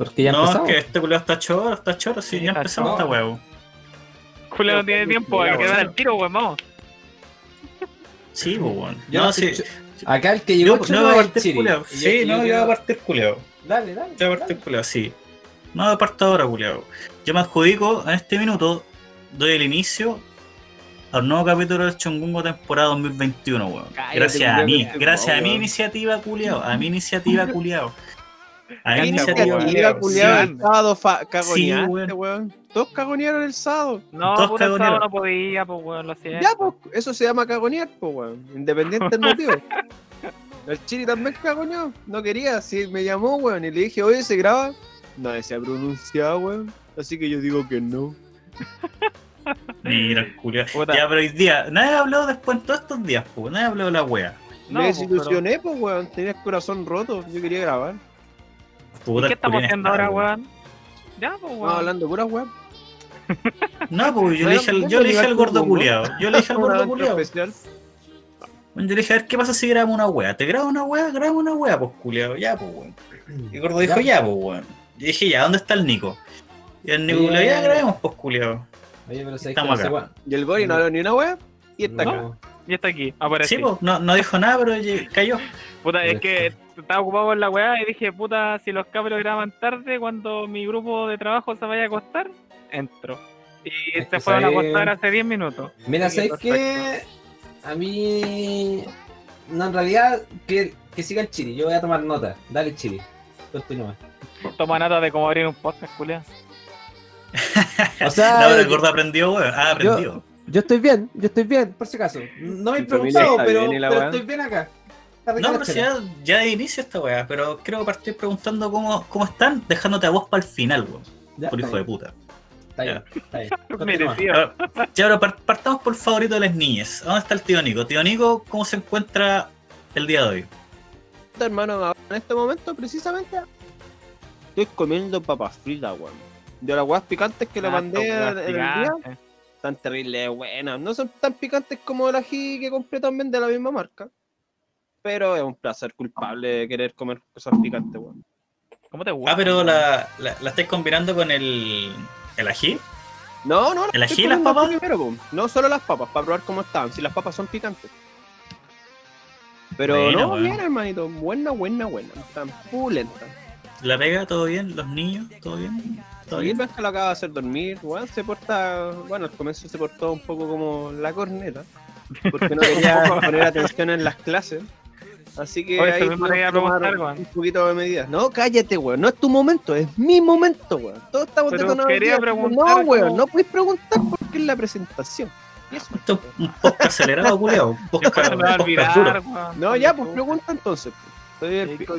Porque ya no, es que este culiao está choro, está choro, sí, Sí, ya empezamos esta huevo. Julio no tiene tiempo, hay que quedar al tiro, weón, vamos. Sí, pues bueno. Yo No, no sí. Acá el que Yo, llegó no choro voy a es el partir. Y Sí, no, yo voy a partir culiao. Dale, dale. Yo voy a partir sí. No, parto ahora, culiao. Yo me adjudico en este minuto, doy el inicio al nuevo capítulo del Chongungo temporada 2021, weón. Gracias a mí, gracias a mi weón. iniciativa, culiao. A mi iniciativa, culiao. Iniciativa, Sí. el sábado fa- Sí, cagoneaste, weón. weón. Todos cagonearon el sábado. No, Todos puta, el sábado no podía, pues weón, lo siento. Ya, pues, eso se llama cagonear, pues, weón. Independiente del motivo. El Chiri también cagoneó. No quería, sí, me llamó, weón. Y le dije, oye, ¿se graba? Nadie se ha pronunciado, weón. Así que yo digo que no. Mira, culiao. Puta. Ya, pero hoy día, nadie ha hablado después en todos estos días, pues. Nadie ha hablado de la wea. No, me pues, desilusioné, pues, weón. Tenía el corazón roto. Yo quería grabar. Puta, ¿Y qué estamos haciendo ahora, weón. Ya, pues Estamos weón. hablando pura weón. No, pues yo le dije al, yo le dije al gordo culiao. Yo le dije al gordo. Bueno, Yo le dije, a ver, ¿qué pasa si grabamos una wea? ¿Te grabo una wea? Grabamos una wea, pues, culiao. Ya, pues, weón. Y el gordo dijo, ya, pues, weón. Yo dije, ya, ¿dónde está el Nico? Y el Nico, culiao, ya grabemos, pues, culiao. Oye, pero sé Estamos acá. Y el Gori no habló ni una weá. Y está acá. Y está aquí, aparece. Sí, pues, no, no dijo nada, pero cayó. Puta, es que estaba ocupado con la weá y dije, puta, si los cabros graban tarde, cuando mi grupo de trabajo se vaya a acostar, entro. Y Es se fueron a acostar hace 10 minutos. Mira, Así que ¿sabes qué? A mí. No, en realidad, que, que siga el Chiri. Yo voy a tomar nota. Dale, Chiri. Continúa. Toma nota de cómo abrir un podcast, culiao. O sea, No, pero el gordo aprendió, weón. Ah, aprendió. yo estoy bien, yo estoy bien, por si acaso. No me he preguntado, pero, bien, ¿y la pero estoy bien acá. No, pero ya, ya de inicio esta weá, pero quiero partir preguntando cómo, cómo están, dejándote a vos para el final, weón. Ya, Por hijo de bien, puta. Está bien, está bien. Merecido. Ya, ya, pero par- partamos por el favorito de las niñas. ¿Dónde está el tío Nico? Tío Nico, ¿cómo se encuentra el día de hoy? hermano, ahora en este momento precisamente estoy comiendo papas fritas, weón. De las weas picantes que le Ah, mandé estos en el weas día, gigantes. Tan terribles buenas. No son tan picantes como el ají que compré también de la misma marca. Pero es un placer culpable querer comer cosas picantes, weón. ¿Cómo te gusta? Ah, pero la, la, la estáis combinando con el, el ají. No, no, ¿El ají y las papas? primero. No solo las papas, para probar cómo están, si las papas son picantes. Pero Buena, no, bien, hermanito. Buena, buena, buena. Están pulentas. ¿La pega? ¿Todo bien? ¿Los niños? ¿Todo bien? ¿Todo bien? que lo acaba de hacer dormir, se porta, bueno, al comienzo se portó un poco como la corneta, porque no quería poner atención en las clases. Así que Oye, ahí a tomar un poquito de medidas. No, cállate, weón, no es tu momento, es mi momento, weón. Todos estamos Pero quería preguntar No, weón, cómo- no puedes preguntar porque es la presentación. Esto es un podcast acelerado, culiao. Un podcast, un podcast duro. No, ya, pues pregunta entonces. pues.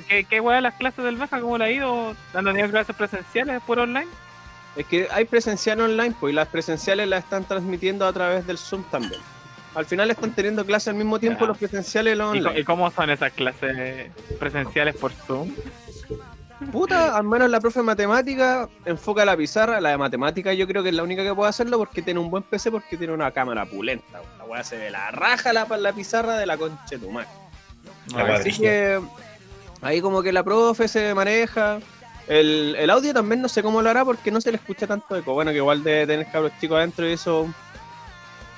¿Qué, qué weá las clases del Baja? ¿Cómo le ha ido? ¿Dando tenido clases presenciales por online? Es que hay presencial online, pues, y las presenciales las están transmitiendo a través del Zoom también. Al final están teniendo clases al mismo tiempo los presenciales y los ¿Y, co- online. y cómo son esas clases presenciales por Zoom? Puta, al menos la profe de matemática enfoca la pizarra. La de matemática yo creo que es la única que puede hacerlo porque tiene un buen PC, porque tiene una cámara pulenta. La weá se ve la raja la, la pizarra de la concha de tu madre. La Así que ahí como que la profe se maneja. El, el audio también no sé cómo lo hará porque no se le escucha tanto eco. Bueno, que igual de tener cabros chicos adentro y eso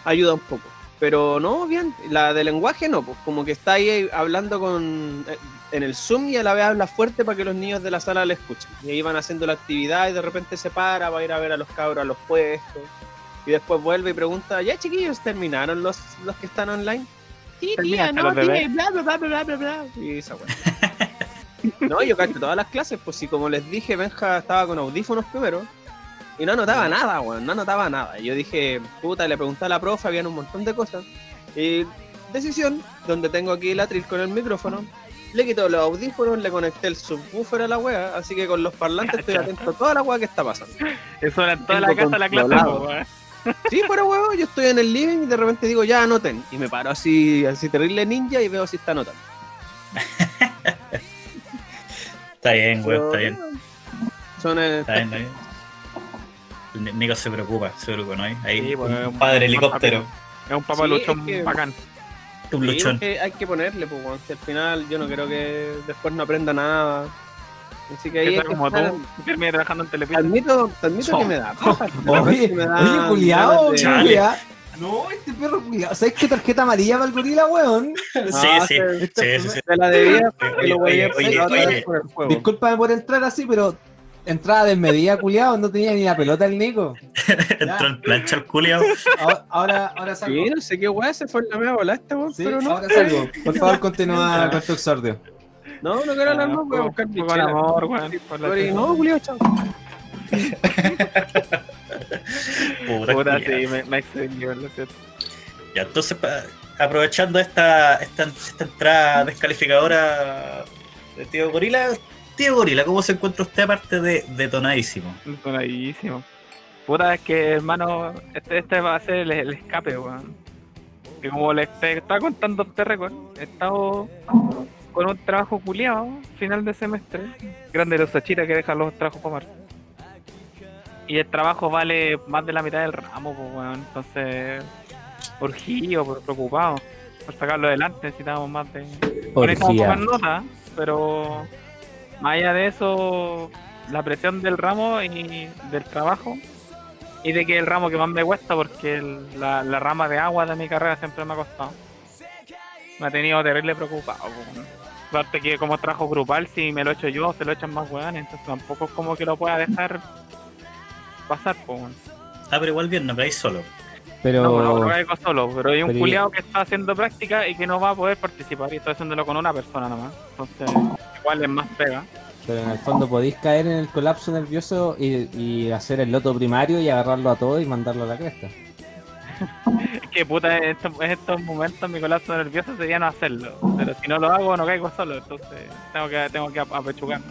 ayuda un poco. Pero no, bien. La de lenguaje no, pues como que está ahí hablando con eh, en el Zoom y a la vez habla fuerte para que los niños de la sala le escuchen. Y ahí van haciendo la actividad y de repente se para, va a ir a ver a los cabros a los puestos. Y después vuelve y pregunta, ya chiquillos, ¿terminaron los, los que están online? Sí, tía, ¿Terminaste no, tía, bla, bla, bla, bla, bla, bla. Y esa weá. No, yo cacho todas las clases, pues si como les dije, Benja estaba con audífonos primero. Y no anotaba nada, weón, no anotaba nada. Y yo dije, puta, le pregunté a la profe, habían un montón de cosas. Y decisión, donde tengo aquí el atril con el micrófono, le quito los audífonos, le conecté el subwoofer a la wea, así que con los parlantes estoy atento a toda la wea que está pasando. Eso era en toda la casa la clase. Sí, pero weón, yo estoy en el living y de repente digo, ya anoten. Y me paro así, así terrible ninja y veo si está anotando. Está bien, weón, está bien. Son eh, Está bien, está bien. El Nico se preocupa, se preocupa, ¿no? Ahí, Sí, pues, un padre un helicóptero, Es un papá Sí, luchón es que- bacán. un Sí, luchón. porque hay que ponerle, pues, si al final yo no creo que después no aprenda nada. Así que ahí que como estar- tú, terminé trabajando en Televisión. Admito, te admito que me da. paja. Oye, Me da oye, culiao, ganas de- Chale. No, este perro culiao. ¿Sabes qué tarjeta amarilla para el gorila, weón? Sí, Ah, sí, se- sí, sí, sí. Se la debía porque Oye, lo voy a oye, oye, oye. por. Discúlpame entrar así, pero entrada desmedida, culiao. No tenía ni la pelota el Nico. Entró en plancha el culiao. Ahora, ahora, ahora salgo. Sí, no sé qué weá se fue en la media bola este weón, Sí, pero no. ahora salgo. Por favor, continúa con tu exordio. No, no quiero hablar más, voy a buscar mi amor, weón. No, Julio, chao. Culiao. sí, me, me excedí, lo siento. Ya, entonces, pa- aprovechando esta, esta, esta entrada descalificadora de Tío Gorila, Tío Gorila, ¿cómo se encuentra usted aparte de detonadísimo? Sonadísimo. Puta, es que hermano, este, este va a ser el, el escape, weón. Que como les estaba contando este récord, he estado con un trabajo culiado, final de semestre. Grande los Sachira que dejan los trabajos para marzo. Y el trabajo vale más de la mitad del ramo, pues, weón. Entonces, urgido, pues, preocupado. Por sacarlo adelante necesitamos más de, Necesitamos pocas notas, pero más allá de eso, la presión del ramo y del trabajo, y de que el ramo que más me cuesta, porque el- la, la rama de agua de mi carrera siempre me ha costado, me ha tenido terrible preocupado. Aparte que como trabajo grupal, si me lo echo yo, se lo echan más weones, entonces tampoco es como que lo pueda dejar pasar. Ah, pero igual bien, no caéis solo. Pero, No, no, no caigo solo, pero hay un pero- culiado que está haciendo práctica y que no va a poder participar y estoy haciéndolo con una persona nomás. Entonces, igual es más pega. pero en el fondo podéis caer en el colapso nervioso y, y hacer el loto primario y agarrarlo a todo y mandarlo a la cresta. Es que puta, en estos, en estos momentos mi colapso nervioso sería no hacerlo. Pero si no lo hago, no caigo solo. Entonces, tengo que, tengo que ap- apechugarme.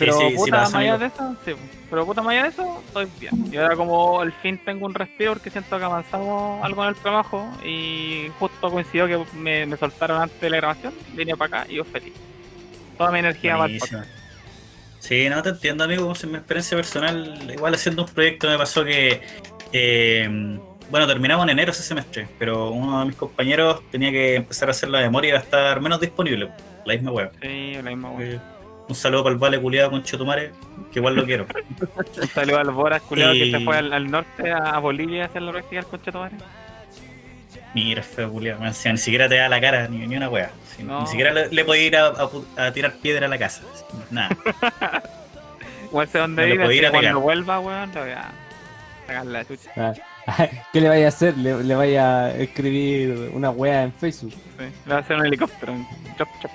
Sí, Pero sí, sí puta, más amigo. de eso, sí. Pero puta, más de eso, estoy bien. Y ahora como al fin tengo un respiro porque siento que avanzamos algo en el trabajo y justo coincidió que me, me soltaron antes de la grabación, vine para acá y yo feliz. Toda mi energía va. Sí, no te entiendo, amigo. En mi experiencia personal, igual haciendo un proyecto me pasó que, eh, bueno, terminamos en enero ese semestre, pero uno de mis compañeros tenía que empezar a hacer la memoria y iba a estar menos disponible, la misma web. Sí, la misma wea. Un saludo para el Vale culiado con Chetumare, que igual lo quiero. Un saludo al Boras, culiado, que se fue al, al norte, a Bolivia, a hacer la práctica del conche tomare. Mira, feo culiado. Ni siquiera te da la cara, ni, ni una wea. Si- No. Ni siquiera le, le podía ir a, a pu- a tirar piedra a la casa. Nada. Igual sé dónde No vive, ir a cuando vuelva, weón, le voy a sacar la chucha. Ah, ¿Qué le vaya a hacer? ¿Le, le vaya a escribir una wea en Facebook? Sí. Le voy a hacer un helicóptero. un chop, chop.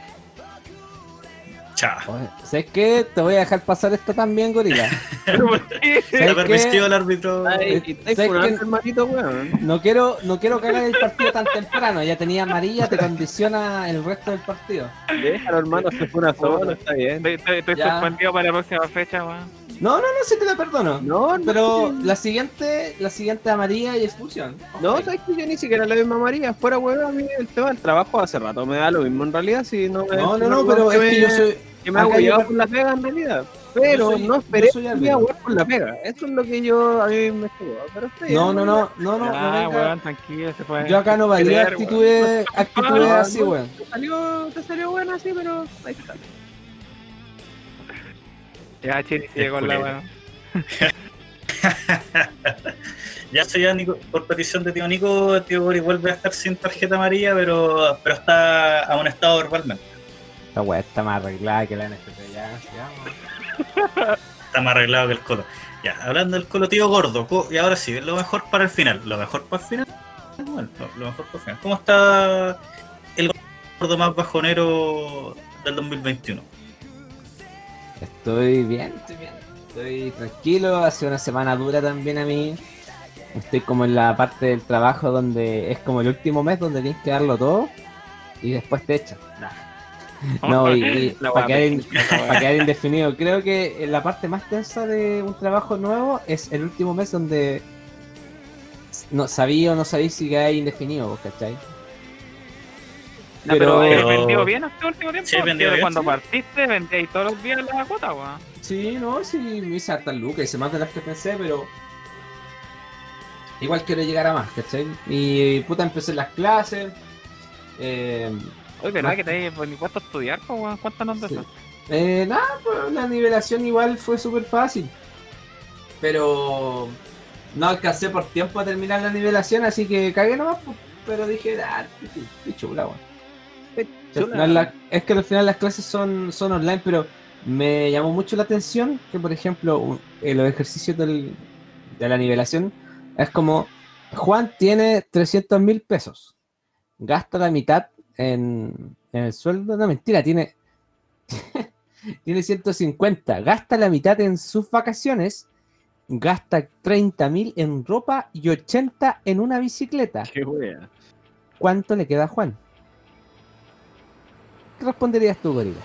Chao. Oye, ¿Sabes qué? Te voy a dejar pasar esto también, gorila. ¿Pero por qué? ¿Sabes Está permitido el árbitro. No quiero, no quiero que hagas el partido tan temprano. Ya tenía amarilla, te condiciona el resto del partido. Déjalo, hermano, se fue una sola, está bien. Estoy, estoy- suspendido para la próxima fecha, weón. No, no, no, sí te la perdono. No, no, Pero la siguiente, la siguiente amarilla y expulsión. No, sabes que yo ni siquiera la misma María. Fuera, weón, a mí el tema del trabajo hace rato me da lo mismo en realidad. Si no, me- no, no, no, pero es que me- yo soy. Que me hago llevar por la pega en realidad. Pero soy- no esperé que me jugar por la pega. Eso es lo que yo a mí me estuvo. Pero No, no, no, no, no, weón, tranquilo, se puede. Yo acá no valía creer, actitudes, actitudes Ah, así, weón. Te salió, te salió bueno así, pero ahí está. Ya, Chiri, sigue con la weón. Ya soy ya Nico, por petición de tío Nico, tío Gori vuelve a estar sin tarjeta amarilla, pero, pero está amonestado verbalmente. Esta weá está más arreglada que la NFP. Ya, ya. Está más arreglado que el colo. Ya, hablando del colo, tío gordo, y ahora sí, lo mejor para el final. Lo mejor para el final. Bueno, lo, lo mejor para el final. ¿Cómo está el gordo más bajonero del 2021? Estoy bien, estoy bien. Estoy tranquilo, hace una semana dura también a mí. Estoy como en la parte del trabajo donde es como el último mes donde tienes que darlo todo y después te echan. No, y, y para quedar, in- para quedar indefinido. Creo que la parte más tensa de un trabajo nuevo es el último mes donde no sabía o no sabía si quedáis indefinido, ¿vos ¿cachai? No, pero, Pero- ¿he vendido bien este último tiempo? Sí, Porque bien, Cuando sí. partiste, vendíais todos los días la cuota, weón. Sí, no, sí, me hice hartas lucas, hice más de las que pensé, pero igual quiero llegar a más, ¿cachai? Y puta, empecé las clases. eh, Oye, ¿verdad que te pues, ni a estudiar, pues, weón? Sí. eso. Eh, nada, pues la nivelación igual fue súper fácil. Pero no alcancé por tiempo a terminar la nivelación, así que cagué nomás. pues, Pero dije, ah, qué- chula, weón. La- es que al final las clases son, son online, pero me llamó mucho la atención que, por ejemplo, un- eh, los ejercicios del- de la nivelación es como, Juan tiene 300 mil pesos, gasta la mitad en, en el sueldo, no mentira, tiene, tiene 150, gasta la mitad en sus vacaciones, gasta 30 mil en ropa y 80 en una bicicleta. Qué wea. ¿Cuánto le queda a Juan? ¿Qué responderías tú, Gorila?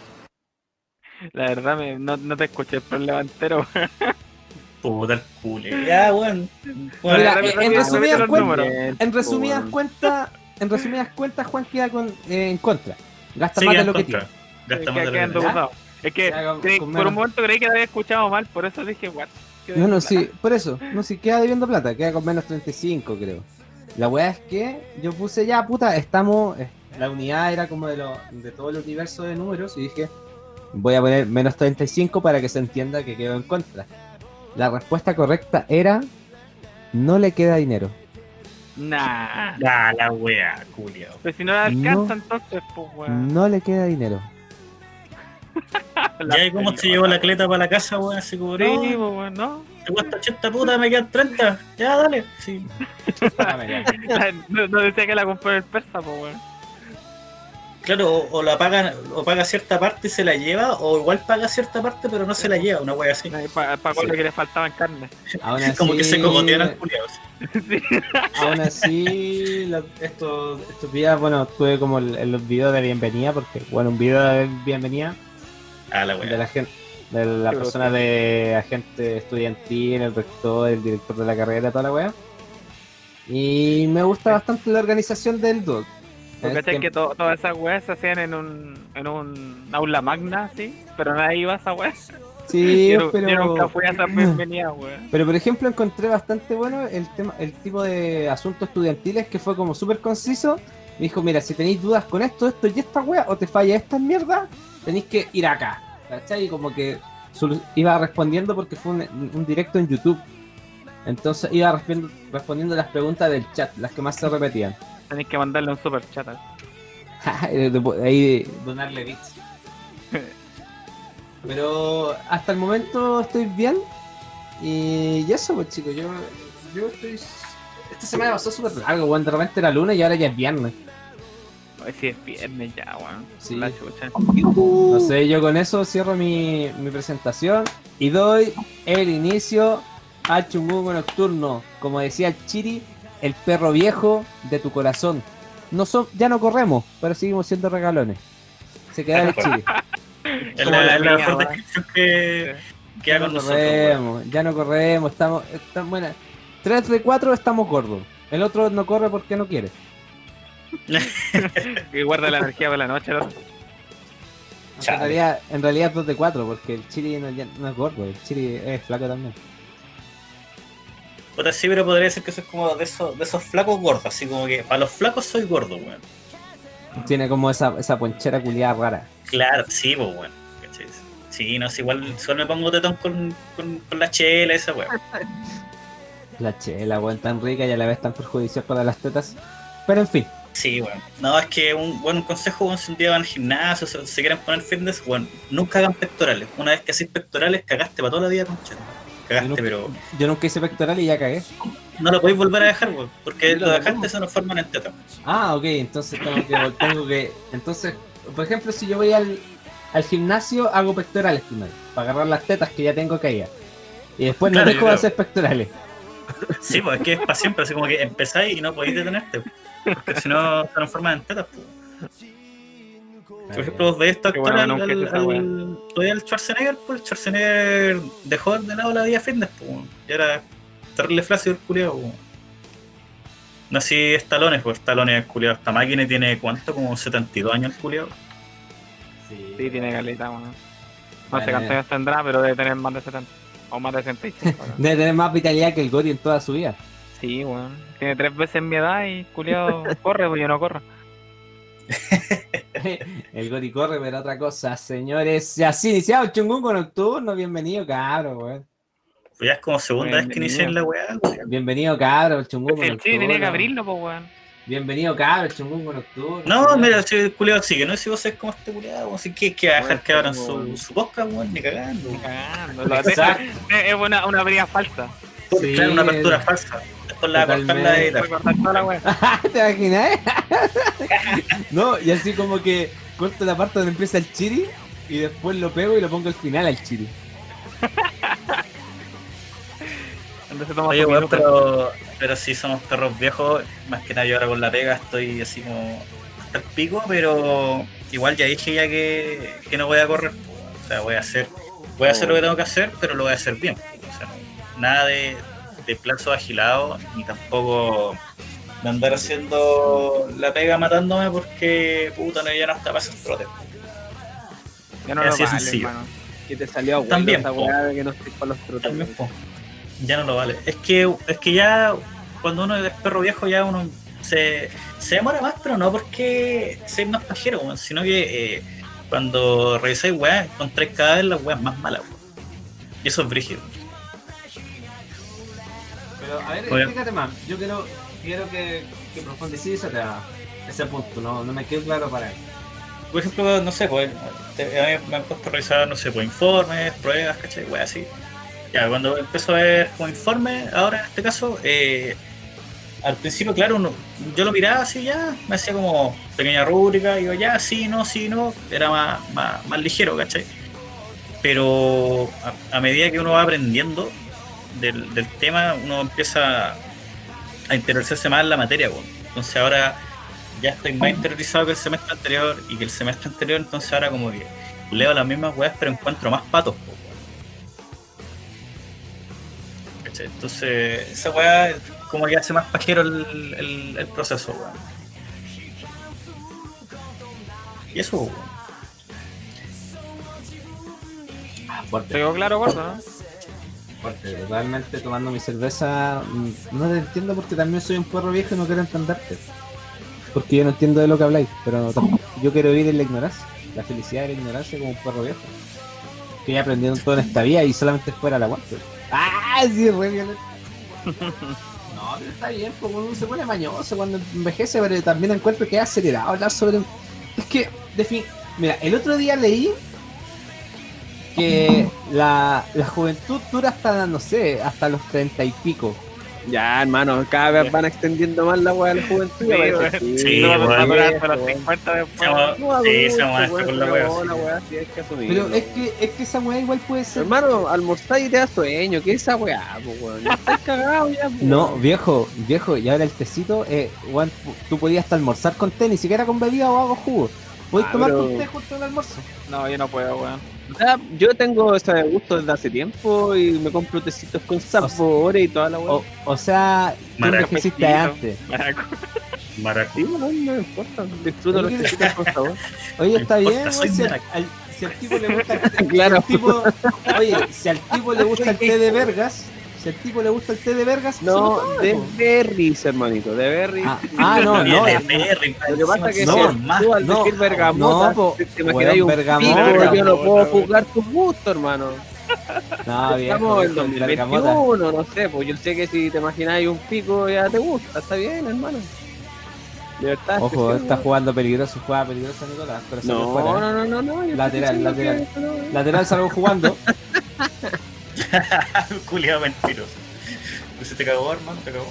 La verdad, me, no, no te escuché el problema entero. Puta el cule. Ya. Bueno, Mira, en resumidas cuentas-. En resumidas cuentas, en resumidas cuentas, Juan queda con, eh, en contra. Gasta sí, más de lo que tiene. Gasta más de lo que tiene. Es que creí- por menos. un momento creí que había escuchado mal, por eso dije, what. No, no, de- sí, por eso. No, sí, queda debiendo plata, queda con menos 35, creo. La weá es que yo puse ya, puta, estamos. eh, La unidad era como de, lo, de todo el universo de números y dije, voy a poner menos 35 para que se entienda que quedo en contra. La respuesta correcta era, no le queda dinero. Nah. Ah, la wea, culiao. Pero si no la alcanza, No. entonces, pues, weón. No le queda dinero. ¿y cómo se llevó la cleta para la casa, weón? Como, Sí, no, pues, weón, no. te cuesta 80 puta, me quedan 30. Ya, dale. Sí. No, no decía que la compró en el persa, pues, weón. Claro, o, o la pagan, o paga cierta parte y se la lleva, o igual paga cierta parte pero no se la lleva, una wea así. Sí. lo que le faltaban carne. Aún así, Como que se cogotean al culiao. Sí. Aún así, lo- estos, estos días, bueno, tuve como el- en los videos de bienvenida, porque, bueno, un video de bienvenida Ah, la de wea. la gente, de la Qué persona de agente estudiantil, el rector, el director de la carrera, toda la wea. Y me gusta bastante la organización del DUC. ¿Tú cachai que to- todas esas weas se hacían en un, en un aula magna, sí? Pero nadie iba a esa wea. Sí, yo, pero... yo nunca fui a esa bienvenida, weón. Pero por ejemplo encontré bastante bueno el tema, el tipo de asuntos estudiantiles que fue como súper conciso. Me dijo, mira, si tenéis dudas con esto, esto y esta wea, o te falla esta mierda, tenéis que ir acá. ¿Cachai? Y como que iba respondiendo porque fue un, un directo en YouTube. Entonces iba respondiendo las preguntas del chat, las que más se repetían. Tenéis que mandarle un super chat. Ahí donarle bits. Pero hasta el momento estoy bien. Y, y eso, pues chicos, yo, yo estoy. Esta semana pasó súper largo, weón. De repente era lunes y ahora ya es viernes. Hoy sí es viernes ya, weón. Sí. La chucha. No sé, yo con eso cierro mi, mi presentación y doy el inicio al chungungo nocturno. Como decía el Chiri, el perro viejo de tu corazón. No son, ya no corremos, pero seguimos siendo regalones. Se queda el Chiri. Es la, la descripción que, que Ya hago no nosotros. corremos, ya no corremos, estamos, estamos buenas. 3 de 4 estamos gordos. El otro no corre porque no quiere. Y guarda la energía para la noche, ¿no? En realidad, en realidad 2 de 4 porque el Chiri no, es gordo, el Chiri es flaco también. Puta, sí, pero podría decir que soy como de esos, de esos flacos gordos, así como que para los flacos soy gordo, weón. Tiene como esa, esa ponchera culiada rara. Claro, sí, pues, weón. Sí, no sé, igual solo me pongo tetón con, con, con la chela, esa weón. La chela, weón, tan rica y a la vez tan perjudicial para las tetas. Pero en fin, Sí, weón. No, es que un, bueno, un consejo, weón, si un día van al gimnasio, se, se quieren poner fitness, weón, nunca hagan pectorales. Una vez que haces pectorales, cagaste para toda la vida, concha. Cagaste, Yo no- pero yo nunca hice pectoral y ya cagué. no lo podéis volver a dejar, weón, porque lo no. dejaste se nos forman en teta. Ah, ok, entonces tengo que, tengo que. Entonces, por ejemplo, si yo voy al, al gimnasio, hago pectorales primero. Para agarrar las tetas que ya tengo caídas. Y después no Claro, dejo yo de hacer pectorales. Sí, pues es que es para siempre, así como que empezáis y no podéis detenerte. Porque si no se nos forman en tetas, pues. Por ejemplo, vos veis esto actor bueno, al, Schwarzenegger, pues el Schwarzenegger dejó de lado la vida fitness, pues. Ya era terrible flácido el culiado, pues. No así Stallone, pues Stallone es el culiado. Esta máquina tiene cuánto, como 72 años el culiado. Sí, tiene caleta, weón. No Bueno, sé cuántos años tendrá, pero debe tener más de 70. O más de 65. weón. Debe tener más vitalidad que el Gori en toda su vida. Sí, weón. Tiene tres veces mi edad y culiado corre, pues yo no corro. El Goti corre, pero otra cosa, señores. Ya sí, iniciado el chungungo nocturno. Bienvenido, cabro, weón. Pues ya es como segunda vez que inicié en la weá, weón. Bienvenido, cabro, el chungungo El chile tenía que nocturno. abrirlo, pues, weón. Bienvenido, cabro, el chungungo nocturno. No, mira, si culiado sigue, no sé si vos sabés cómo este culiado, weón. Así que, que va a dejar que abran su, su podcast, weón, ni cagando. Cagando. Lo- Exacto. Es es una, una abría falsa. Sí. Claro, una apertura falsa. Después la de. ¿Te imaginas? no, y así como que corto la parte donde empieza el chiri y después lo pego y lo pongo al final al chiri. Oye, minuto. pero, pero sí somos perros viejos. Más que nada yo ahora con la pega estoy así como hasta el pico, pero igual ya dije ya que, que no voy a correr. O sea, voy a hacer, voy a hacer lo que tengo que hacer, pero lo voy a hacer bien. O sea, nada de, de plazo agilado, ni tampoco de andar haciendo la pega matándome porque puta no ya no está para esos trotes. Ya no lo así vale, sencillo. hermano. Que te salió abuelo También, esa de que no estoy para los trotes. También. Ya no lo vale. Es que, es que ya cuando uno es perro viejo ya uno se, se demora más, pero no porque seas más pajero, sino que eh, cuando revisáis weas, encontráis cada vez las weas más malas. Y eso es brígido. Pero a ver, Oye. explícate más. Yo quiero, quiero que, que profundices ese, punto, no, no me quedó claro para él. Por ejemplo, no sé, pues te- me han puesto a revisar, no sé, pues informes, pruebas, ¿cachai? Weas así. Ya, cuando empiezo a ver como informes, ahora en este caso, eh, al principio, claro, uno- yo lo miraba así ya, me hacía como pequeña rúbrica, y digo, ya, sí, no, sí, no, era más, más, más ligero, ¿cachai? Pero a, a medida que uno va aprendiendo del, del tema, uno empieza a interiorizarse más en la materia, weón. Entonces ahora ya estoy más interiorizado que el semestre anterior y que el semestre anterior, entonces ahora como que leo las mismas weas, pero encuentro más patos. Entonces, esa wea como que hace más pajero el, el, proceso, weón. Y eso, weón. Ah, ¿Te quedó claro, gordo, no? Fuerte. Totalmente tomando mi cerveza. mm, No te entiendo porque también soy un perro viejo y no quiero entenderte. Porque yo no entiendo de lo que habláis, pero yo quiero vivir en la ignorancia. La felicidad de la ignorancia como un perro viejo. Que ya aprendieron todo en esta vida y solamente fuera la aguante. ¡Ah! Sí, re bien. No, pero está bien, como uno se pone mañoso cuando envejece, pero también encuentro que es acelerado hablar sobre. Es que, de fin. Mira, el otro día leí que la, la juventud dura hasta, no sé, hasta los treinta y pico. Ya, hermano, cada vez van extendiendo más la weá de la juventud. Sí, Sí, no, a durar hasta los weón. 50 después. Seamos- No, Sí, con la pero no, weá sí es que, es que esa weá igual puede ser. Hermano, almorzar y te da sueño, ¿qué es esa weá, weón? Estás cagado ya, po, No, viejo, viejo, y ahora el tecito, eh, weón, tú podías hasta almorzar con té, ni siquiera con bebida o algo jugo. Podés Ah, tomar pero- un té justo al almuerzo. No, yo no puedo, weón. Yo tengo ese gusto desde hace tiempo y me compro tecitos con sabores y toda la weá. O, o sea, tú mestizo. antes. Maraco. Maraco. Sí, no, no me importa, disfruto los Oye, tecitos con sabor. Oye, está bien, si, al, tipo le gusta el té, Claro. al tipo, oye, si al tipo le gusta el té de vergas, si al tipo le gusta el té de vergas, No, de berries, hermanito, de berries. Ah, ah, no, no. De Perry, Lo que pasa es que No, si más, tú al no, decir bergamota, no, po, te, te imaginas un bergamota, pico, yo no puedo juzgar tu gusto, hermano. No, Estamos en viejo, bergamota. 2021, no sé, pues yo sé que si te imagináis un pico ya te gusta, está bien, hermano. Libertad. Ojo, está jugando peligroso, juega peligroso Nicolás, pero No, fuera. no, no, no, no. yo Lateral, lateral. no- Lateral salgo jugando. Culiado mentiroso. Se te cagó, hermano, te cagó.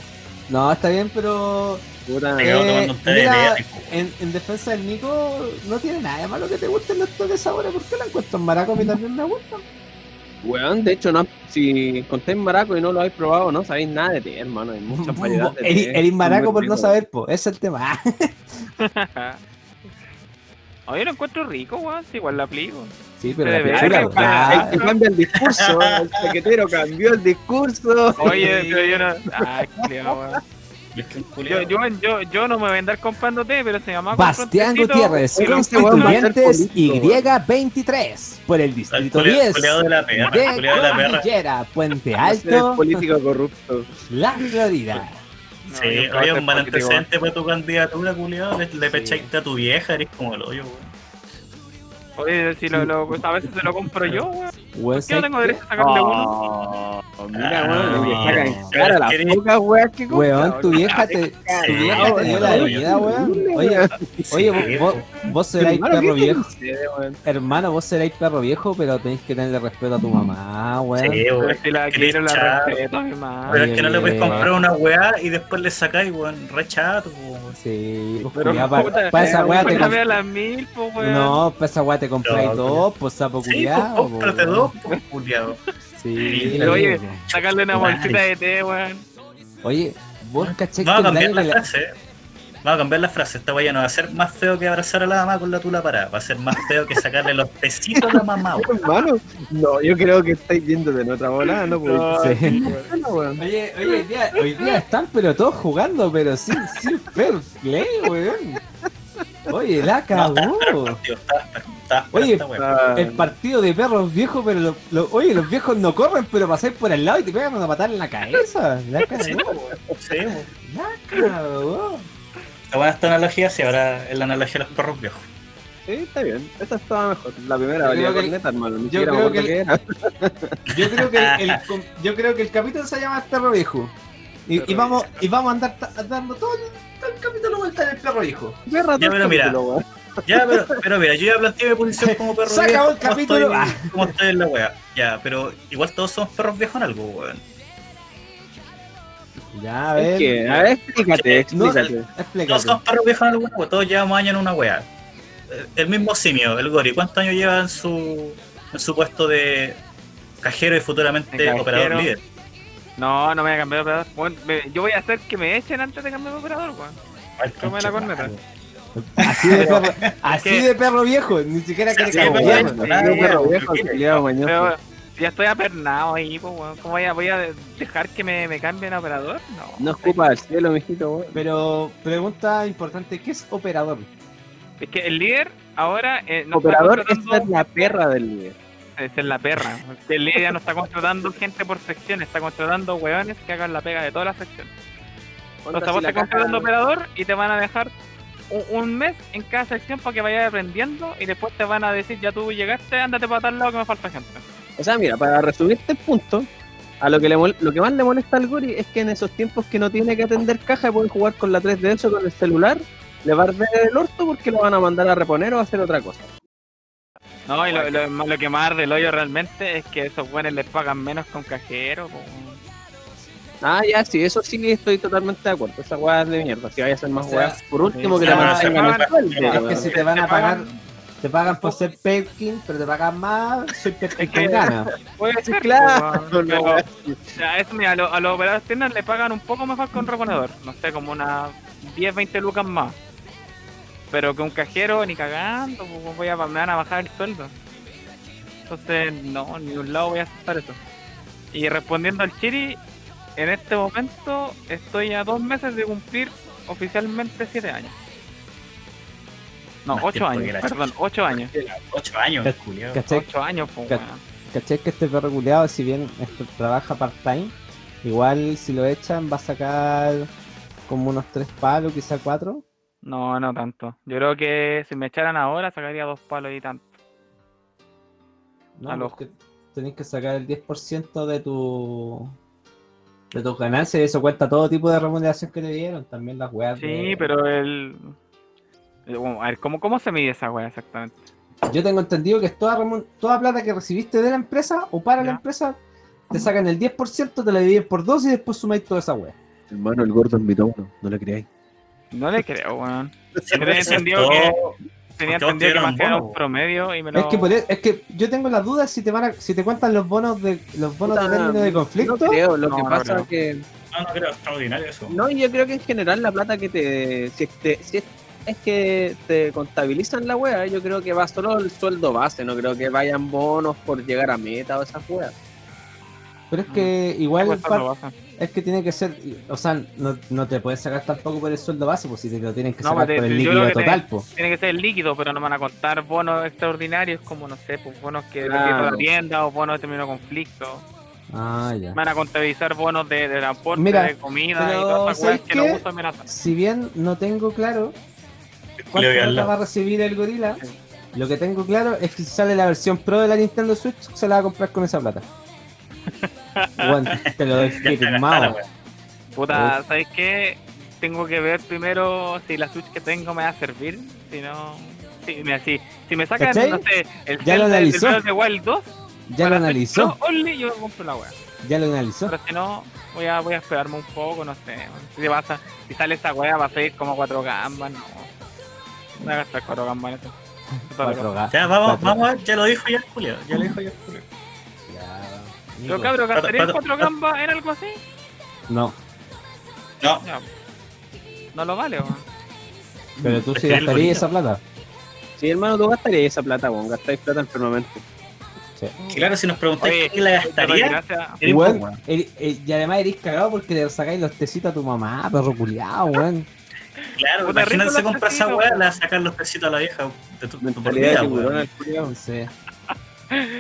No, está bien, pero Puta, Te cagó Eh, tomando un té de mira, berry. en, en defensa del Nico no tiene nada de malo que te gusten los tés de sabores. ¿Por qué la encuentro en maraco? A mí también me gustan. Weón, de hecho, no, si contéis maraco y no lo habéis probado, no sabéis nada de té, hermano. Hay muchas variedades. de Eres maraco por no saber, po. Ese es el tema. Oye, lo encuentro rico, weón. Si igual la aplico. Sí, pero la que- Ah, cambia el discurso, el paquetero cambió el discurso. Oye, pero yo no. Ay, culiao, Yo, yo, yo, yo no me voy a andar comprando té, pero se llama Bastián Gutiérrez, constituyentes político, Y23 por el distrito culiado 10 culiado de la perra, de el culiado de la perra. Cordillera, Puente Alto, político corrupto. La Florida. No, Sí, oye, un mal antecedente para tu candidatura, culiado. Le, le pechaste a tu vieja, eres como el hoyo, weón. Oye, si lo, lo- a veces se lo compro yo, weón. No ¿sabes tengo qué? derecho a sacarle uno. Oh, mira, Ah, weón, le sacan en no. cara las pocas weas que compra, Weón, tu vieja te, tu vieja te dio la vida, weón. Oye, oye, vos, vos, seráis perro ¿qué viejo. Hermano, vos seráis perro viejo, pero tenéis que tenerle respeto a tu mamá, weón. Sí, Pero weón. si la Qué quiero, la respeto a mi mamá. Pero es que no le puedes comprar una weá y después le sacáis, weón, re chato, weón. Sí, pues Pero, culiao, pa- puta, pa esa weá te Cómprame comp- a las mil, po, weón. No, para esa weá te compráis No, dos, pues sapo Sí, pues cómprate dos, pues, culiado. Sí, Pero, oye. Sacarle una bolsita de té, weón. Oye, vos caché que cambiar daño la frase. Vamos a cambiar la frase. Esta weá no va a ser más feo que abrazar a la mamá con la tula parada. Va a ser más feo que sacarle los tecitos a la mamá. Hermano, no, yo creo que estáis viéndote en otra bola, no puedo. Sí. weón. Oye, oye, hoy día, hoy día están pero todos jugando, pero sin, sin fair play, weón. Oye, la No, cagó. Oye, El partido de perros viejos, pero lo- lo- oye, los viejos no corren, pero pasáis por el lado y te pegan una patada en la cabeza. La Sí, cagó. Sí, la cagó. Está buena esta analogía, sí, ahora es la analogía de los perros viejos. Sí, está bien. Esta estaba mejor. La primera Yo valía que- corneta, hermano. Ni yo creo que- qué era. Yo creo que el, el- yo creo que el capítulo se llama Perro Viejo. Y, vamos, y vamos a andar dando todo el, todo el capítulo vuelta en el perro viejo. Ya, el pero mira. Ya, pero, pero mira, yo ya planteé mi posición como perro Se viejo. acabó el como capítulo. Estoy, como estoy en la wea. Ya, pero igual todos somos perros viejos en algo, weón. Ya, a Es ver. que, a ver, explícate, No, explícate. Todos explícate. somos perros viejos en alguna wea. Todos llevamos años en una wea. El mismo simio, el Gori, ¿cuántos años lleva en su, en su puesto de cajero y futuramente cajero. operador líder? No, no me voy a cambiar de operador. Weón, me- yo voy a hacer que me echen antes de cambiar de operador, weón. Tome la corneta. Así de perro, así de perro viejo, ni siquiera que Sí, le ¿no? Perro pero viejo, ya estoy apernado ahí, pues, weón. ¿Cómo voy a, voy a dejar que me, me cambien a operador? No. No escupa al cielo, mijito, weón. Pero pregunta importante, ¿qué es operador? Es que el líder ahora eh, no Operador, está esta contratando- es la perra del líder. Es la perra. El líder ya no está contratando gente por sección, está contratando weones que hagan la pega de todas las secciones. Entonces vos te contratando operador y te van a dejar un, un mes en cada sección para que vayas aprendiendo y después te van a decir, ya tú llegaste, ándate para tal lado que me falta gente. O sea, mira, para resumirte el punto, a lo que, le mol- lo que más le molesta al Gori es que en esos tiempos que no tiene que atender caja, puede jugar con la 3DS o con el celular, le va a arder el orto porque lo van a mandar a reponer o a hacer otra cosa. No, y lo, lo, lo que más arde el hoyo realmente es que esos buenos les pagan menos con cajero. po. Ah, ya, sí, eso sí estoy totalmente de acuerdo. Esa weá es de mierda. Si vaya a hacer más O sea, por último que te se el pagan- sueldo, es que si te van a pagar, te pagan por ser Perkin, pero te pagan más, soy Perkin con ganas. Puede ser, claro, no, pero- O sea, eso, mira, a, los- a los operadores tiendas le pagan un poco mejor que un reponedor. No sé, como unas 10, 20 lucas más. Pero que un cajero ni cagando, pues, voy a, me van a bajar el sueldo. Entonces, no, ni de un lado voy a aceptar eso. Y respondiendo al Chiri, en este momento estoy a dos meses de cumplir oficialmente 7 años. No, Más 8 tiempo que años, perdón, 8 años. Ocho años, Cach- culiao. ¿Cachai? 8 años, pues, Ca- weón. ¿Cachai que este perro culiado, si bien esto trabaja part-time, igual si lo echan va a sacar como unos tres palos, quizá cuatro? No, no tanto. Yo creo que si me echaran ahora sacaría dos palos y tanto. No, A lo- porque tenés que sacar el 10% de tu de tus ganancias y eso cuenta todo tipo de remuneración que te dieron, también las weas. Sí, de- pero el... bueno, A ver, ¿cómo, ¿cómo se mide esa weá exactamente? Yo tengo entendido que es toda, toda plata que recibiste de la empresa o para la empresa, te sacan el 10%, te la dividen por dos y después sumáis toda esa wea. Hermano, el gordo es mi tono, no le creáis. No le creo, weón. Tenía entendido que- Tenía entendido que más que un promedio y me lo... Es que, por es que yo tengo las dudas si te van a, si te cuentan los bonos de los bonos de Puta, término de conflicto. No creo, lo No, que no pasa creo. es que... No, no creo, extraordinario eso. No, yo creo que en general la plata que te... Si, te- si es, es que te contabilizan la wea, yo creo que va solo el sueldo base, no creo que vayan bonos por llegar a meta o esas weas. Pero es que igual par- es que tiene que ser, o sea, no, no te puedes sacar tampoco por el sueldo base, pues si te lo tienen que No, sacar pues, por el líquido que total, pues. Tiene que ser líquido, pero no van a contar bonos extraordinarios como, no sé, pues bonos que Claro. de la tienda o bonos de término de conflicto. Ah, ya. Van a contabilizar bonos de, de transporte, Mira, de comida y todas esas weas ¿sabes que no amenazan. Si bien no tengo claro Villalba. plata va a recibir el gorila, lo que tengo claro es que si sale la versión pro de la Nintendo Switch, se la va a comprar con esa plata. Bueno, te lo doy firmado. wea. Puta, ¿sabes qué? Tengo que ver primero si la Switch que tengo me va a servir. Si no. Si, mira, si, si me sacan, ¿Cachai? no sé, el Ya lo el the Wild 2, Ya lo analizó, Only, yo compro la wea. ya lo analizó. Pero si no, voy a, voy a esperarme un poco, no sé. Si, pasa, si sale esa wea, va a ser como cuatro gambas, no. No voy a gastar cuatro gambas en eso. Ya, vamos, cuatro- vamos a ver, ya lo dijo ya el Julio. Ya lo dijo ya el Julio. Ya, Pero cabrón, ¿gastarían Pato- cuatro gambas en algo así? No, No. No lo vale, weón. pero tú sí el gastarías esa plata. Sí, hermano, tú gastarías esa plata, weón. Gastáis plata enfermamente. claro, si nos preguntáis Oye, quién la gastaría, el- el- y además eres cagado porque le sacáis los tecitos a tu mamá, perro culiado, weón. Claro, Puta, imagínate rico se los compra esa weá, le va a sacar los pesitos a la vieja de tu, tu por vida, tiburón.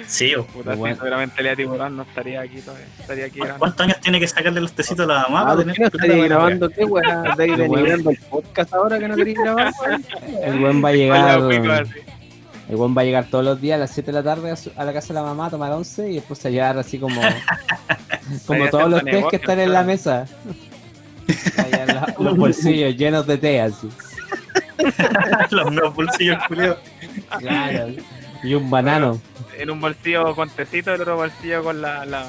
Sí. Puta, Bueno. si seguramente le tiburón no estaría aquí todavía. Estaría aquí grande. ¿Cuántos años tiene que sacarle los tecitos a la mamá Ah, para ¿por tener qué no grabando qué, el podcast ahora que no queréis grabar, weón? El buen va a llegar. El buen va a llegar todos los días a las 7 de la tarde a, su- a la casa de la mamá a tomar 11 y después a llegar así como. como todos los tés que están en la mesa. Los bolsillos llenos de té así. Los nuevos bolsillos, Julio. Claro. Y un banano En un bolsillo con tecito, el otro bolsillo con la, la,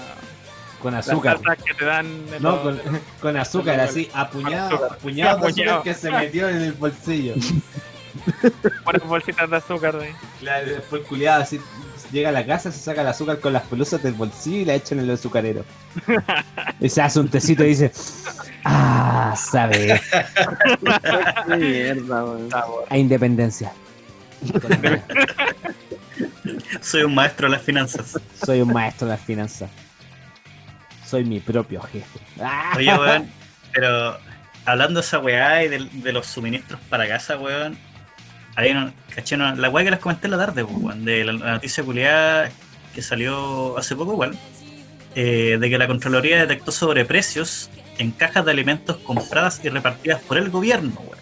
con las azúcar. salsas que te dan. No, los- con, con azúcar así, apuñado, apuñado de azúcar Apuñado. que se metió en el bolsillo. Buenas bolsitas de azúcar de ahí. Claro, después culiado así llega a la casa, se saca el azúcar con las pelusas del bolsillo y la echa en el azucarero. Y se hace un tecito y dice, ah, sabe, Qué mierda, weón. Sabor. a independencia. Soy un maestro de las finanzas. Soy un maestro de las finanzas. Soy mi propio jefe. Ah. Oye, weón, pero hablando de esa weá y de, de los suministros para casa, weón. Hay una, caché, una- la weá que les comenté en la tarde, pues, de la, la noticia culiada que salió hace poco, igual, eh, de que la Contraloría detectó sobreprecios en cajas de alimentos compradas y repartidas por el gobierno, weón.